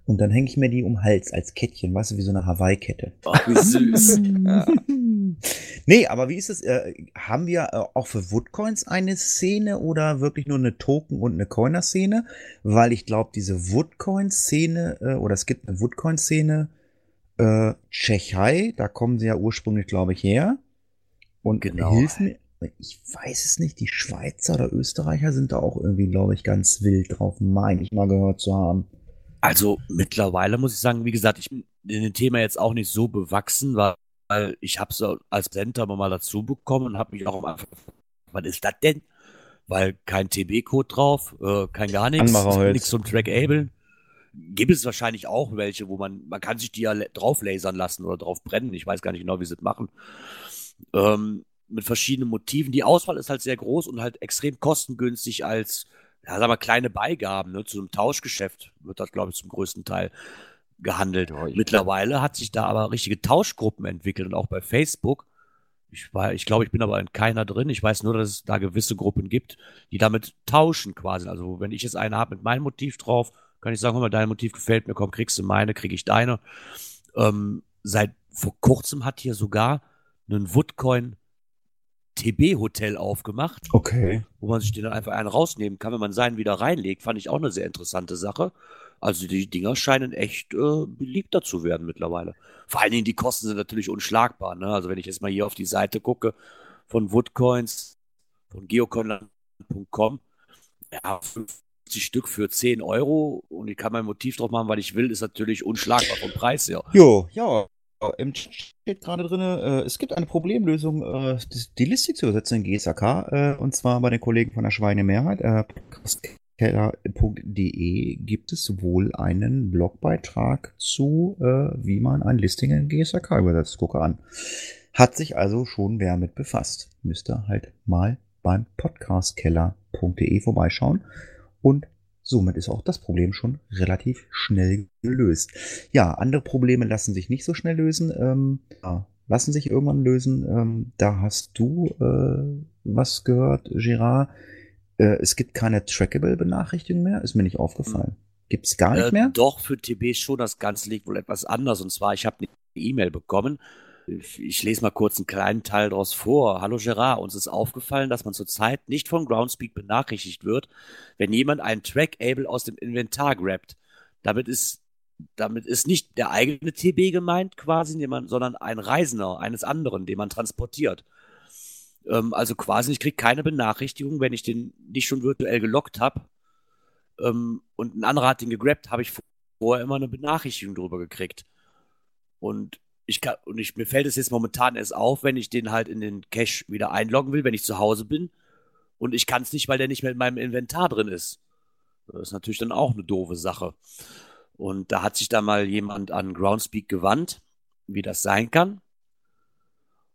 Und dann hänge ich mir die um den Hals als Kettchen, weißt du, wie so eine Hawaii-Kette. Ach, wie süß. [laughs] [laughs] nee, aber wie ist es? Äh, haben wir äh, auch für Woodcoins eine Szene oder wirklich nur eine Token- und eine Coiner-Szene? Weil ich glaube, diese Woodcoin-Szene, äh, oder es gibt eine Woodcoin-Szene, äh, Tschechei, da kommen sie ja ursprünglich, glaube ich, her. Und Genau. hilf mir, ich weiß es nicht, die Schweizer oder Österreicher sind da auch irgendwie, glaube ich, ganz wild drauf, meine ich mal gehört zu haben. Also mittlerweile muss ich sagen, wie gesagt, ich bin in dem Thema jetzt auch nicht so bewachsen, weil, ich habe so als Center mal dazu bekommen und habe mich auch am Anfang, was ist das denn? Weil kein TB-Code drauf, äh, kein gar nichts, Anmacherholz. nichts zum Trackable. Gibt es wahrscheinlich auch welche, wo man, man kann sich die ja drauf lasern lassen oder drauf brennen. Ich weiß gar nicht genau, wie sie das machen. Ähm, mit verschiedenen Motiven. Die Auswahl ist halt sehr groß und halt extrem kostengünstig als, ja, sag mal, kleine Beigaben, ne, zu einem Tauschgeschäft wird das, glaube ich, zum größten Teil gehandelt. Ja, Mittlerweile hat sich da aber richtige Tauschgruppen entwickelt und auch bei Facebook Ich, war, ich glaube, ich bin aber in keiner drin. Ich weiß nur, dass es da gewisse Gruppen gibt, die damit tauschen quasi. Also wenn ich jetzt eine habe mit meinem Motiv drauf, kann ich sagen, hör mal, dein Motiv gefällt mir, komm, kriegst du meine, krieg ich deine. Ähm, seit vor kurzem hat hier sogar ein Woodcoin TB-Hotel aufgemacht. Okay. Wo man sich den dann einfach einen rausnehmen kann, wenn man seinen wieder reinlegt. Fand ich auch eine sehr interessante Sache. Also die Dinger scheinen echt äh, beliebter zu werden mittlerweile. Vor allen Dingen die Kosten sind natürlich unschlagbar. Ne? Also wenn ich jetzt mal hier auf die Seite gucke von Woodcoins, von geocoinland.com, ja, 50 Stück für 10 Euro und ich kann mein Motiv drauf machen, weil ich will, ist natürlich unschlagbar vom Preis her. Jo, ja. Im Chat steht gerade drin, äh, es gibt eine Problemlösung, äh, die Liste zu übersetzen in GSAK, äh, und zwar bei den Kollegen von der Schweinemehrheit. Äh, keller.de gibt es wohl einen Blogbeitrag zu, äh, wie man ein Listing in GSAK übersetzt. Gucke an. Hat sich also schon wer mit befasst. Müsste halt mal beim podcastkeller.de vorbeischauen. Und somit ist auch das Problem schon relativ schnell gelöst. Ja, andere Probleme lassen sich nicht so schnell lösen. Ähm, ja, lassen sich irgendwann lösen. Ähm, da hast du äh, was gehört, Gerard äh, es gibt keine Trackable-Benachrichtigung mehr, ist mir nicht aufgefallen. Gibt es gar nicht Äh, mehr? Doch, für TB schon. Das Ganze liegt wohl etwas anders. Und zwar, ich habe eine E-Mail bekommen. Ich, lese mal kurz einen kleinen Teil daraus vor. Hallo Gerard, uns ist aufgefallen, dass man zurzeit nicht von Groundspeak benachrichtigt wird, wenn jemand einen Trackable aus dem Inventar grabt. Damit ist, damit ist nicht der eigene TB gemeint quasi, man, sondern ein Reisender eines anderen, den man transportiert. Ähm, also quasi, ich kriege keine Benachrichtigung, wenn ich den nicht schon virtuell gelockt habe ähm, und ein anderer hat den gegrabt, habe ich vorher immer eine Benachrichtigung drüber gekriegt. Und ich kann, und ich, mir fällt es jetzt momentan erst auf, wenn ich den halt in den Cache wieder einloggen will, wenn ich zu Hause bin. Und ich kann es nicht, weil der nicht mehr in meinem Inventar drin ist. Das ist natürlich dann auch eine doofe Sache. Und da hat sich da mal jemand an Groundspeak gewandt, wie das sein kann.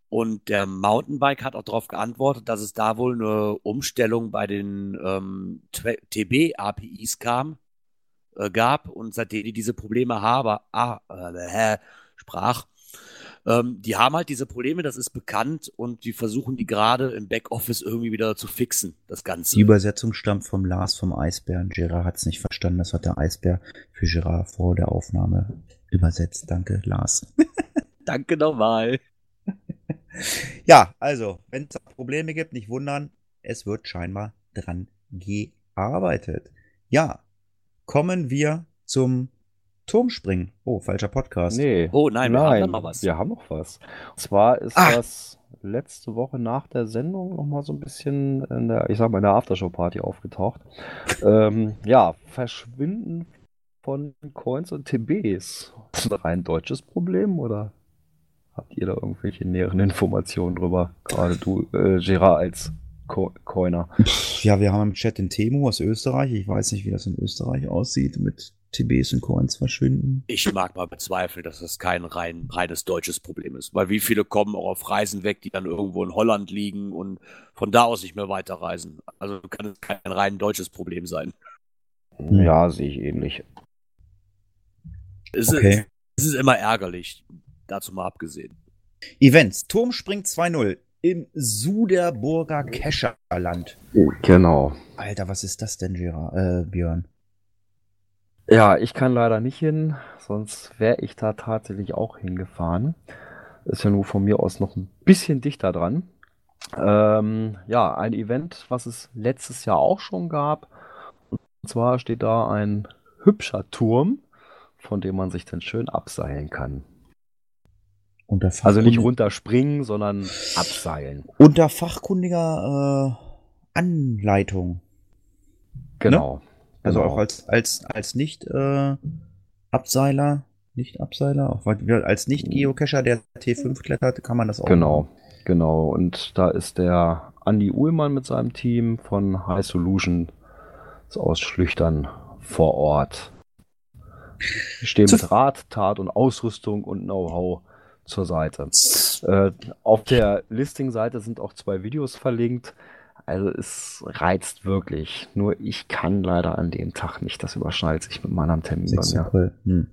Und der Mountainbike hat auch darauf geantwortet, dass es da wohl eine Umstellung bei den ähm, TB-APIs kam, äh, gab und seitdem die diese Probleme haben, ah, äh, sprach, ähm, die haben halt diese Probleme, das ist bekannt und die versuchen die gerade im Backoffice irgendwie wieder zu fixen, das Ganze. Die Übersetzung stammt vom Lars vom Eisbären. Gerard hat es nicht verstanden. Das hat der Eisbär für Gerard vor der Aufnahme übersetzt. Danke, Lars. [laughs] Danke nochmal. [laughs] Ja, also, wenn es Probleme gibt, nicht wundern. Es wird scheinbar dran gearbeitet. Ja, kommen wir zum Turmspringen. Oh, falscher Podcast. Nee. Oh nein, wir haben Nein, da noch was. wir haben noch was. Und zwar ist Ah. das letzte Woche nach der Sendung noch mal so ein bisschen in der, ich sag mal, in der Aftershow-Party aufgetaucht. [laughs] ähm, ja, Verschwinden von Coins und TBs. Ist das ein deutsches Problem oder habt ihr da irgendwelche näheren Informationen drüber? Gerade du, äh, Gerard, als Co Coiner. Ja, wir haben im Chat den Temo aus Österreich. Ich weiß nicht, wie das in Österreich aussieht mit TBs und Coins verschwinden. Ich mag mal bezweifeln, dass das kein rein, reines deutsches Problem ist. Weil wie viele kommen auch auf Reisen weg, die dann irgendwo in Holland liegen und von da aus nicht mehr weiterreisen. Also kann es kein rein deutsches Problem sein. Ja, sehe ich ähnlich. Es, Okay. ist, es ist immer ärgerlich, dazu mal abgesehen. Events. Turmspring 2.0 im Suderburger Kescherland. Genau. Alter, was ist das denn, Gerard, äh, Björn? Ja, ich kann leider nicht hin, sonst wäre ich da tatsächlich auch hingefahren. Ist ja nur von mir aus noch ein bisschen dichter dran. Ähm, ja, ein Event, was es letztes Jahr auch schon gab. Und zwar steht da ein hübscher Turm, von dem man sich dann schön abseilen kann. Also nicht runterspringen, sondern abseilen. Unter fachkundiger äh, Anleitung. Genau. Also Genau. auch als, als, als nicht äh, Abseiler, nicht Abseiler, auch als nicht Geocacher, der T5 klettert, kann man das auch. Genau, genau. Und da ist der Andy Uhlmann mit seinem Team von High Solution aus Schlüchtern vor Ort. Die stehen mit Rat, Tat und Ausrüstung und Know-how zur Seite. Äh, auf der Listing-Seite sind auch zwei Videos verlinkt. Also es reizt wirklich. Nur ich kann leider an dem Tag nicht. Das überschneidet sich mit meinem Termin bei 6. mir. April. Hm.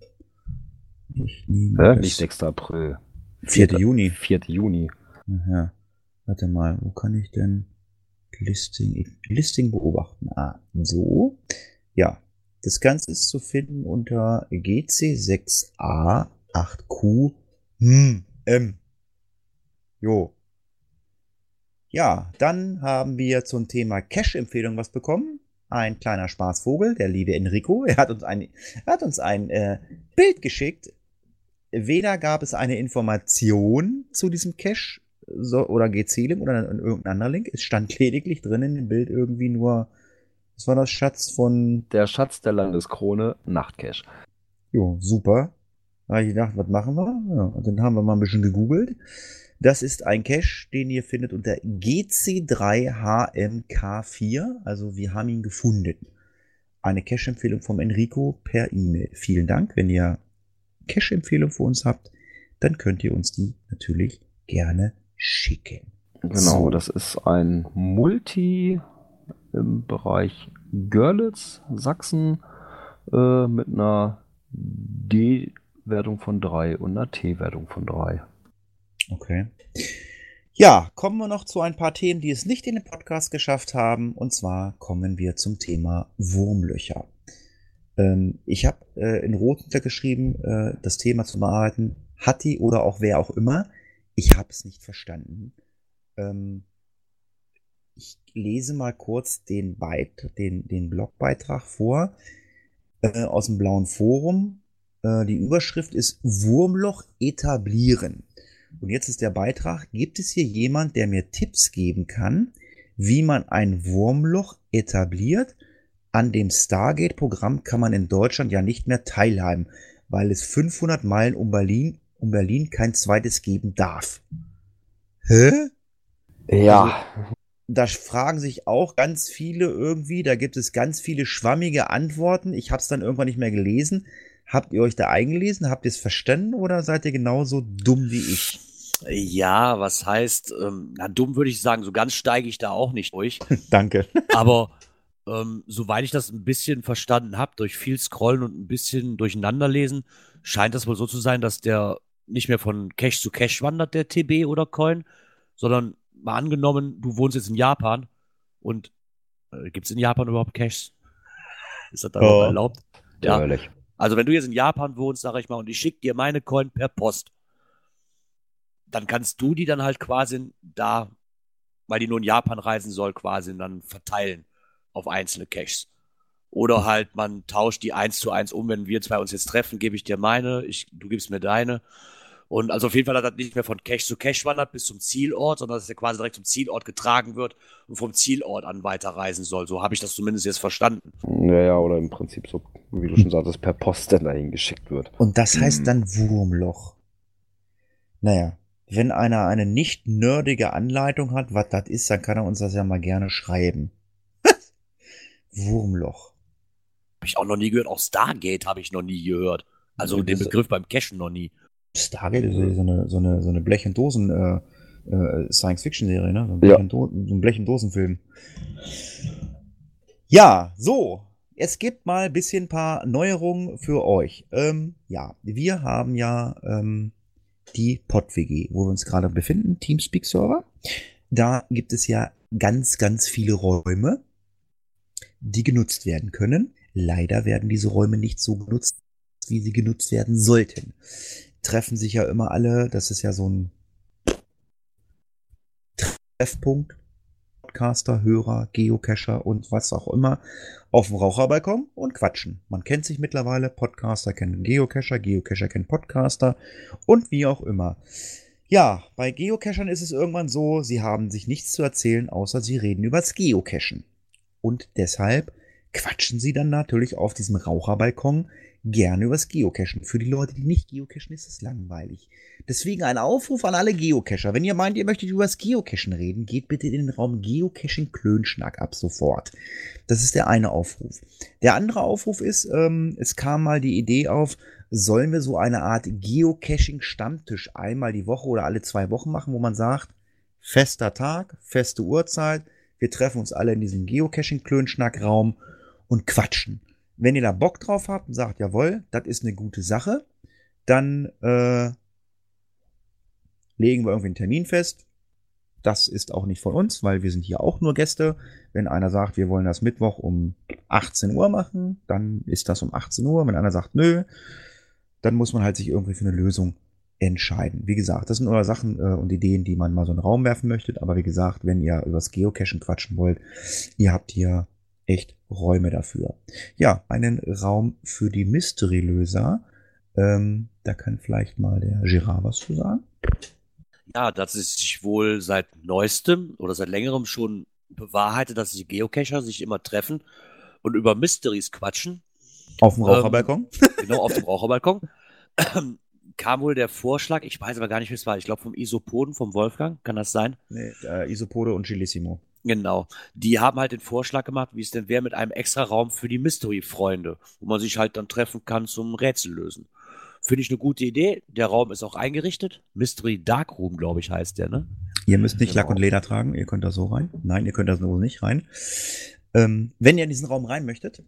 Ich nehme das- Nicht 6. April. 4. Juni. 4. Juni. Aha. Warte mal, wo kann ich denn Listing, Listing beobachten? Ah, so. Ja, das Ganze ist zu finden unter GC6A8Q hm, M. Jo. Ja, dann haben wir zum Thema Cache-Empfehlung was bekommen. Ein kleiner Spaßvogel, der liebe Enrico. Er hat uns ein, er hat uns ein äh, Bild geschickt. Weder gab es eine Information zu diesem Cache so, oder GC-Link oder irgendein anderer Link. Es stand [laughs] lediglich drin in dem Bild irgendwie nur, was war das Schatz von. Der Schatz der Landeskrone, Nachtcache. Jo, super. Da habe ich gedacht, was machen wir? Ja, dann haben wir mal ein bisschen gegoogelt. Das ist ein Cache, den ihr findet unter GC3HMK4. Also wir haben ihn gefunden. Eine Cache-Empfehlung vom Enrico per E-Mail. Vielen Dank. Wenn ihr Cache-Empfehlung für uns habt, dann könnt ihr uns die natürlich gerne schicken. Genau, so. das ist ein Multi im Bereich Görlitz, Sachsen, äh, mit einer D-Wertung von 3 und einer T-Wertung von 3. Okay. Ja, kommen wir noch zu ein paar Themen, die es nicht in den Podcast geschafft haben. Und zwar kommen wir zum Thema Wurmlöcher. Ähm, ich habe äh, in Rot geschrieben, äh, das Thema zu bearbeiten. Hatti oder auch wer auch immer ich habe es nicht verstanden. Ähm, ich lese mal kurz den, Beit den, den Blogbeitrag vor äh, aus dem blauen Forum. Äh, die Überschrift ist Wurmloch etablieren. Und jetzt ist der Beitrag, gibt es hier jemand, der mir Tipps geben kann, wie man ein Wurmloch etabliert? An dem Stargate-Programm kann man in Deutschland ja nicht mehr teilhaben, weil es 500 Meilen um Berlin um Berlin kein zweites geben darf. Hä? Ja. Also, da fragen sich auch ganz viele irgendwie, da gibt es ganz viele schwammige Antworten. Ich habe es dann irgendwann nicht mehr gelesen. Habt ihr euch da eingelesen? Habt ihr es verstanden oder seid ihr genauso dumm wie ich? Ja, was heißt, ähm, na dumm würde ich sagen, so ganz steige ich da auch nicht durch. [laughs] Danke. Aber ähm, soweit ich das ein bisschen verstanden habe, durch viel Scrollen und ein bisschen durcheinanderlesen, scheint das wohl so zu sein, dass der nicht mehr von Cash zu Cash wandert, der TB oder Coin, sondern mal angenommen, du wohnst jetzt in Japan und äh, gibt es in Japan überhaupt Cash? Ist das da oh, erlaubt? Ja. Ehrlich. Also wenn du jetzt in Japan wohnst, sag ich mal, und ich schicke dir meine Coin per Post, dann kannst du die dann halt quasi da, weil die nur in Japan reisen soll, quasi dann verteilen auf einzelne Caches. Oder halt, man tauscht die eins zu eins um, wenn wir zwei uns jetzt treffen, gebe ich dir meine, ich, du gibst mir deine. Und also auf jeden Fall, dass das nicht mehr von Cache zu Cache wandert bis zum Zielort, sondern dass er quasi direkt zum Zielort getragen wird und vom Zielort an weiterreisen soll. So habe ich das zumindest jetzt verstanden. Naja, oder im Prinzip so, wie du schon sagtest, per Post dann dahin geschickt wird. Und das heißt hm. dann Wurmloch. Naja, wenn einer eine nicht nerdige Anleitung hat, was das ist, dann kann er uns das ja mal gerne schreiben. [laughs] Wurmloch. Habe ich auch noch nie gehört. Auch Stargate habe ich noch nie gehört. Also den Begriff beim Cashen noch nie. Stargate ist so eine, so eine, so eine Blech- und Dosen äh, äh, Science-Fiction-Serie, ne? So ein Blech- und, so ein Blech- und Dosen-Film. Ja, so. Es gibt mal ein bisschen ein paar Neuerungen für euch. Ähm, ja, wir haben ja ähm, die PodWG, wo wir uns gerade befinden, Teamspeak-Server. Da gibt es ja ganz, ganz viele Räume, die genutzt werden können. Leider werden diese Räume nicht so genutzt, wie sie genutzt werden sollten treffen sich ja immer alle, das ist ja so ein Treffpunkt, Podcaster, Hörer, Geocacher und was auch immer, auf dem Raucherbalkon und quatschen. Man kennt sich mittlerweile, Podcaster kennen Geocacher, Geocacher kennen Podcaster und wie auch immer. Ja, bei Geocachern ist es irgendwann so, sie haben sich nichts zu erzählen, außer sie reden übers Geocachen. Und deshalb quatschen sie dann natürlich auf diesem Raucherbalkon gerne übers Geocachen. Für die Leute, die nicht geocachen, ist es langweilig. Deswegen ein Aufruf an alle Geocacher. Wenn ihr meint, ihr möchtet übers Geocachen reden, geht bitte in den Raum Geocaching Klönschnack ab sofort. Das ist der eine Aufruf. Der andere Aufruf ist, ähm, es kam mal die Idee auf, sollen wir so eine Art Geocaching-Stammtisch einmal die Woche oder alle zwei Wochen machen, wo man sagt, fester Tag, feste Uhrzeit, wir treffen uns alle in diesem Geocaching-Klönschnack-Raum und quatschen. Wenn ihr da Bock drauf habt und sagt, jawohl, das ist eine gute Sache, dann äh, legen wir irgendwie einen Termin fest. Das ist auch nicht von uns, weil wir sind hier auch nur Gäste. Wenn einer sagt, wir wollen das Mittwoch um 18 Uhr machen, dann ist das um 18 Uhr. Wenn einer sagt, nö, dann muss man halt sich irgendwie für eine Lösung entscheiden. Wie gesagt, das sind nur Sachen äh, und Ideen, die man mal so in den Raum werfen möchte. Aber wie gesagt, wenn ihr über das Geocachen quatschen wollt, ihr habt hier echt Räume dafür. Ja, einen Raum für die Mystery-Löser. Ähm, da kann vielleicht mal der Girard was zu sagen. Ja, dass es sich wohl seit neuestem oder seit längerem schon bewahrheitet, dass die Geocacher sich immer treffen und über Mysteries quatschen. Auf dem Raucherbalkon? Ähm, [laughs] genau, auf dem Raucherbalkon. [clears throat] kam wohl der Vorschlag, ich weiß aber gar nicht, wie es war, ich glaube vom Isopoden, vom Wolfgang, kann das sein? Nee, äh, Isopode und Gilissimo. Genau. Die haben halt den Vorschlag gemacht, wie es denn wäre mit einem extra Raum für die Mystery-Freunde, wo man sich halt dann treffen kann zum Rätsel lösen. Finde ich eine gute Idee. Der Raum ist auch eingerichtet. Mystery Dark Room, glaube ich, heißt der, ne? Ihr müsst nicht Lack und Leder tragen, ihr könnt da so rein. Nein, ihr könnt da so nicht rein. Ähm, wenn ihr in diesen Raum rein möchtet,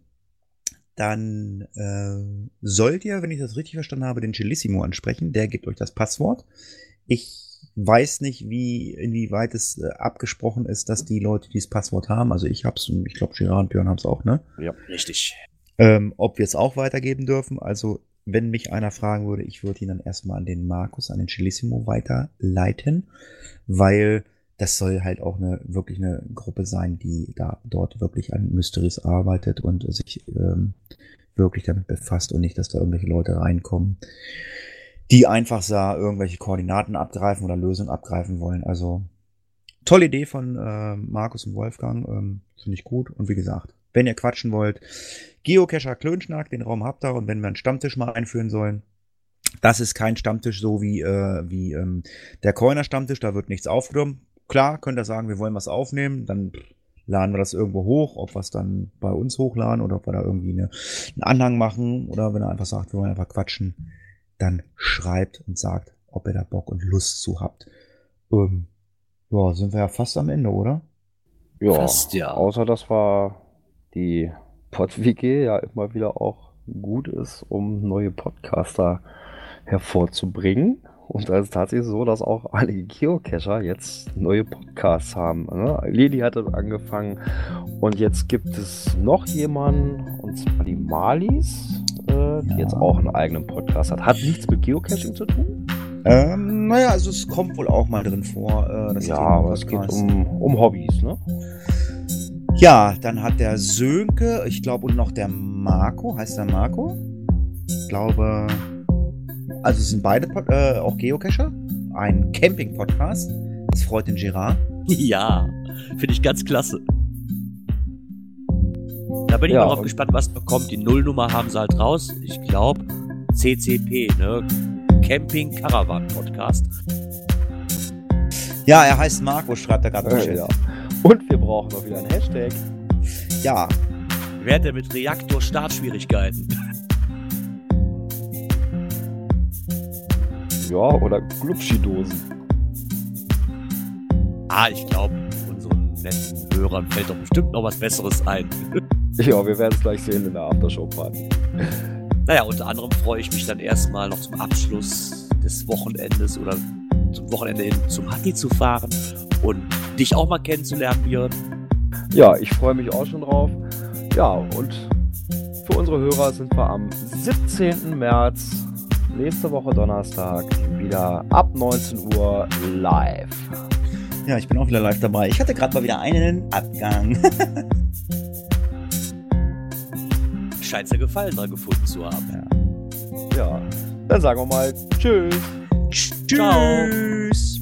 dann äh, sollt ihr, wenn ich das richtig verstanden habe, den Gelissimo ansprechen. Der gibt euch das Passwort. Ich weiß nicht, wie inwieweit es äh, abgesprochen ist, dass die Leute dieses Passwort haben. Also ich hab's und ich glaube, Gerard und Björn haben's auch, ne? Ja, richtig. Ähm, ob wir es auch weitergeben dürfen. Also wenn mich einer fragen würde, ich würde ihn dann erstmal an den Markus, an den Gelissimo weiterleiten, weil das soll halt auch eine wirklich eine Gruppe sein, die da dort wirklich an Mysteries arbeitet und sich ähm, wirklich damit befasst und nicht, dass da irgendwelche Leute reinkommen, die einfach sah irgendwelche Koordinaten abgreifen oder Lösungen abgreifen wollen. Also tolle Idee von äh, Markus und Wolfgang, ähm, finde ich gut. Und wie gesagt, wenn ihr quatschen wollt, Geocacher Klönschnack, den Raum habt ihr. Und wenn wir einen Stammtisch mal einführen sollen, das ist kein Stammtisch so wie, äh, wie ähm, der Coiner Stammtisch, da wird nichts aufgenommen. Klar, könnt ihr sagen, wir wollen was aufnehmen, dann laden wir das irgendwo hoch, ob wir es dann bei uns hochladen oder ob wir da irgendwie eine, einen Anhang machen oder wenn er einfach sagt, wir wollen einfach quatschen, dann schreibt und sagt, ob ihr da Bock und Lust zu habt. Ähm, ja, sind wir ja fast am Ende, oder? Ja, Fast, ja. außer dass war die PodWG ja immer wieder auch gut ist, um neue Podcaster hervorzubringen. Und da ist tatsächlich so, dass auch einige Geocacher jetzt neue Podcasts haben. Ne? Lili hatte angefangen und jetzt gibt es noch jemanden, und zwar die Malis, äh, die jetzt auch einen eigenen Podcast hat. Hat nichts mit Geocaching zu tun? Ähm, naja, also es kommt wohl auch mal drin vor. Äh, das ja, aber es geht um, um Hobbys, ne? Ja, dann hat der Sönke, ich glaube, und noch der Marco, heißt der Marco? Ich glaube, also es sind beide äh, auch Geocacher. Ein Camping-Podcast. Das freut den Girard. [laughs] Ja, finde ich ganz klasse. Da bin ich Ja, mal drauf gespannt, was bekommt. Die Nullnummer haben sie halt raus. Ich glaube, CCP, ne? Camping Caravan Podcast. Ja, er heißt Marco, schreibt er gerade im Äh, Chat. ja. Und wir brauchen noch wieder einen Hashtag. Ja, Wer hat denn mit Reaktor Startschwierigkeiten? Ja, oder Glubschi-Dosen. Ah, ich glaube, unseren netten Hörern fällt doch bestimmt noch was Besseres ein. [laughs] [laughs] Ja, wir werden es gleich sehen in der Aftershow-Party. Naja, unter anderem freue ich mich dann erstmal noch zum Abschluss des Wochenendes oder zum Wochenende hin zum Hatti zu fahren und dich auch mal kennenzulernen, Björn. Ja, ich freue mich auch schon drauf. Ja, und für unsere Hörer sind wir am 17. März, nächste Woche Donnerstag, wieder ab 19 Uhr live. ja, ich bin auch wieder live dabei. Ich hatte gerade mal wieder einen Abgang. [laughs] Scheint ja Gefallen dran gefunden zu haben. Ja, dann sagen wir mal Tschüss. Ciao. Tschüss.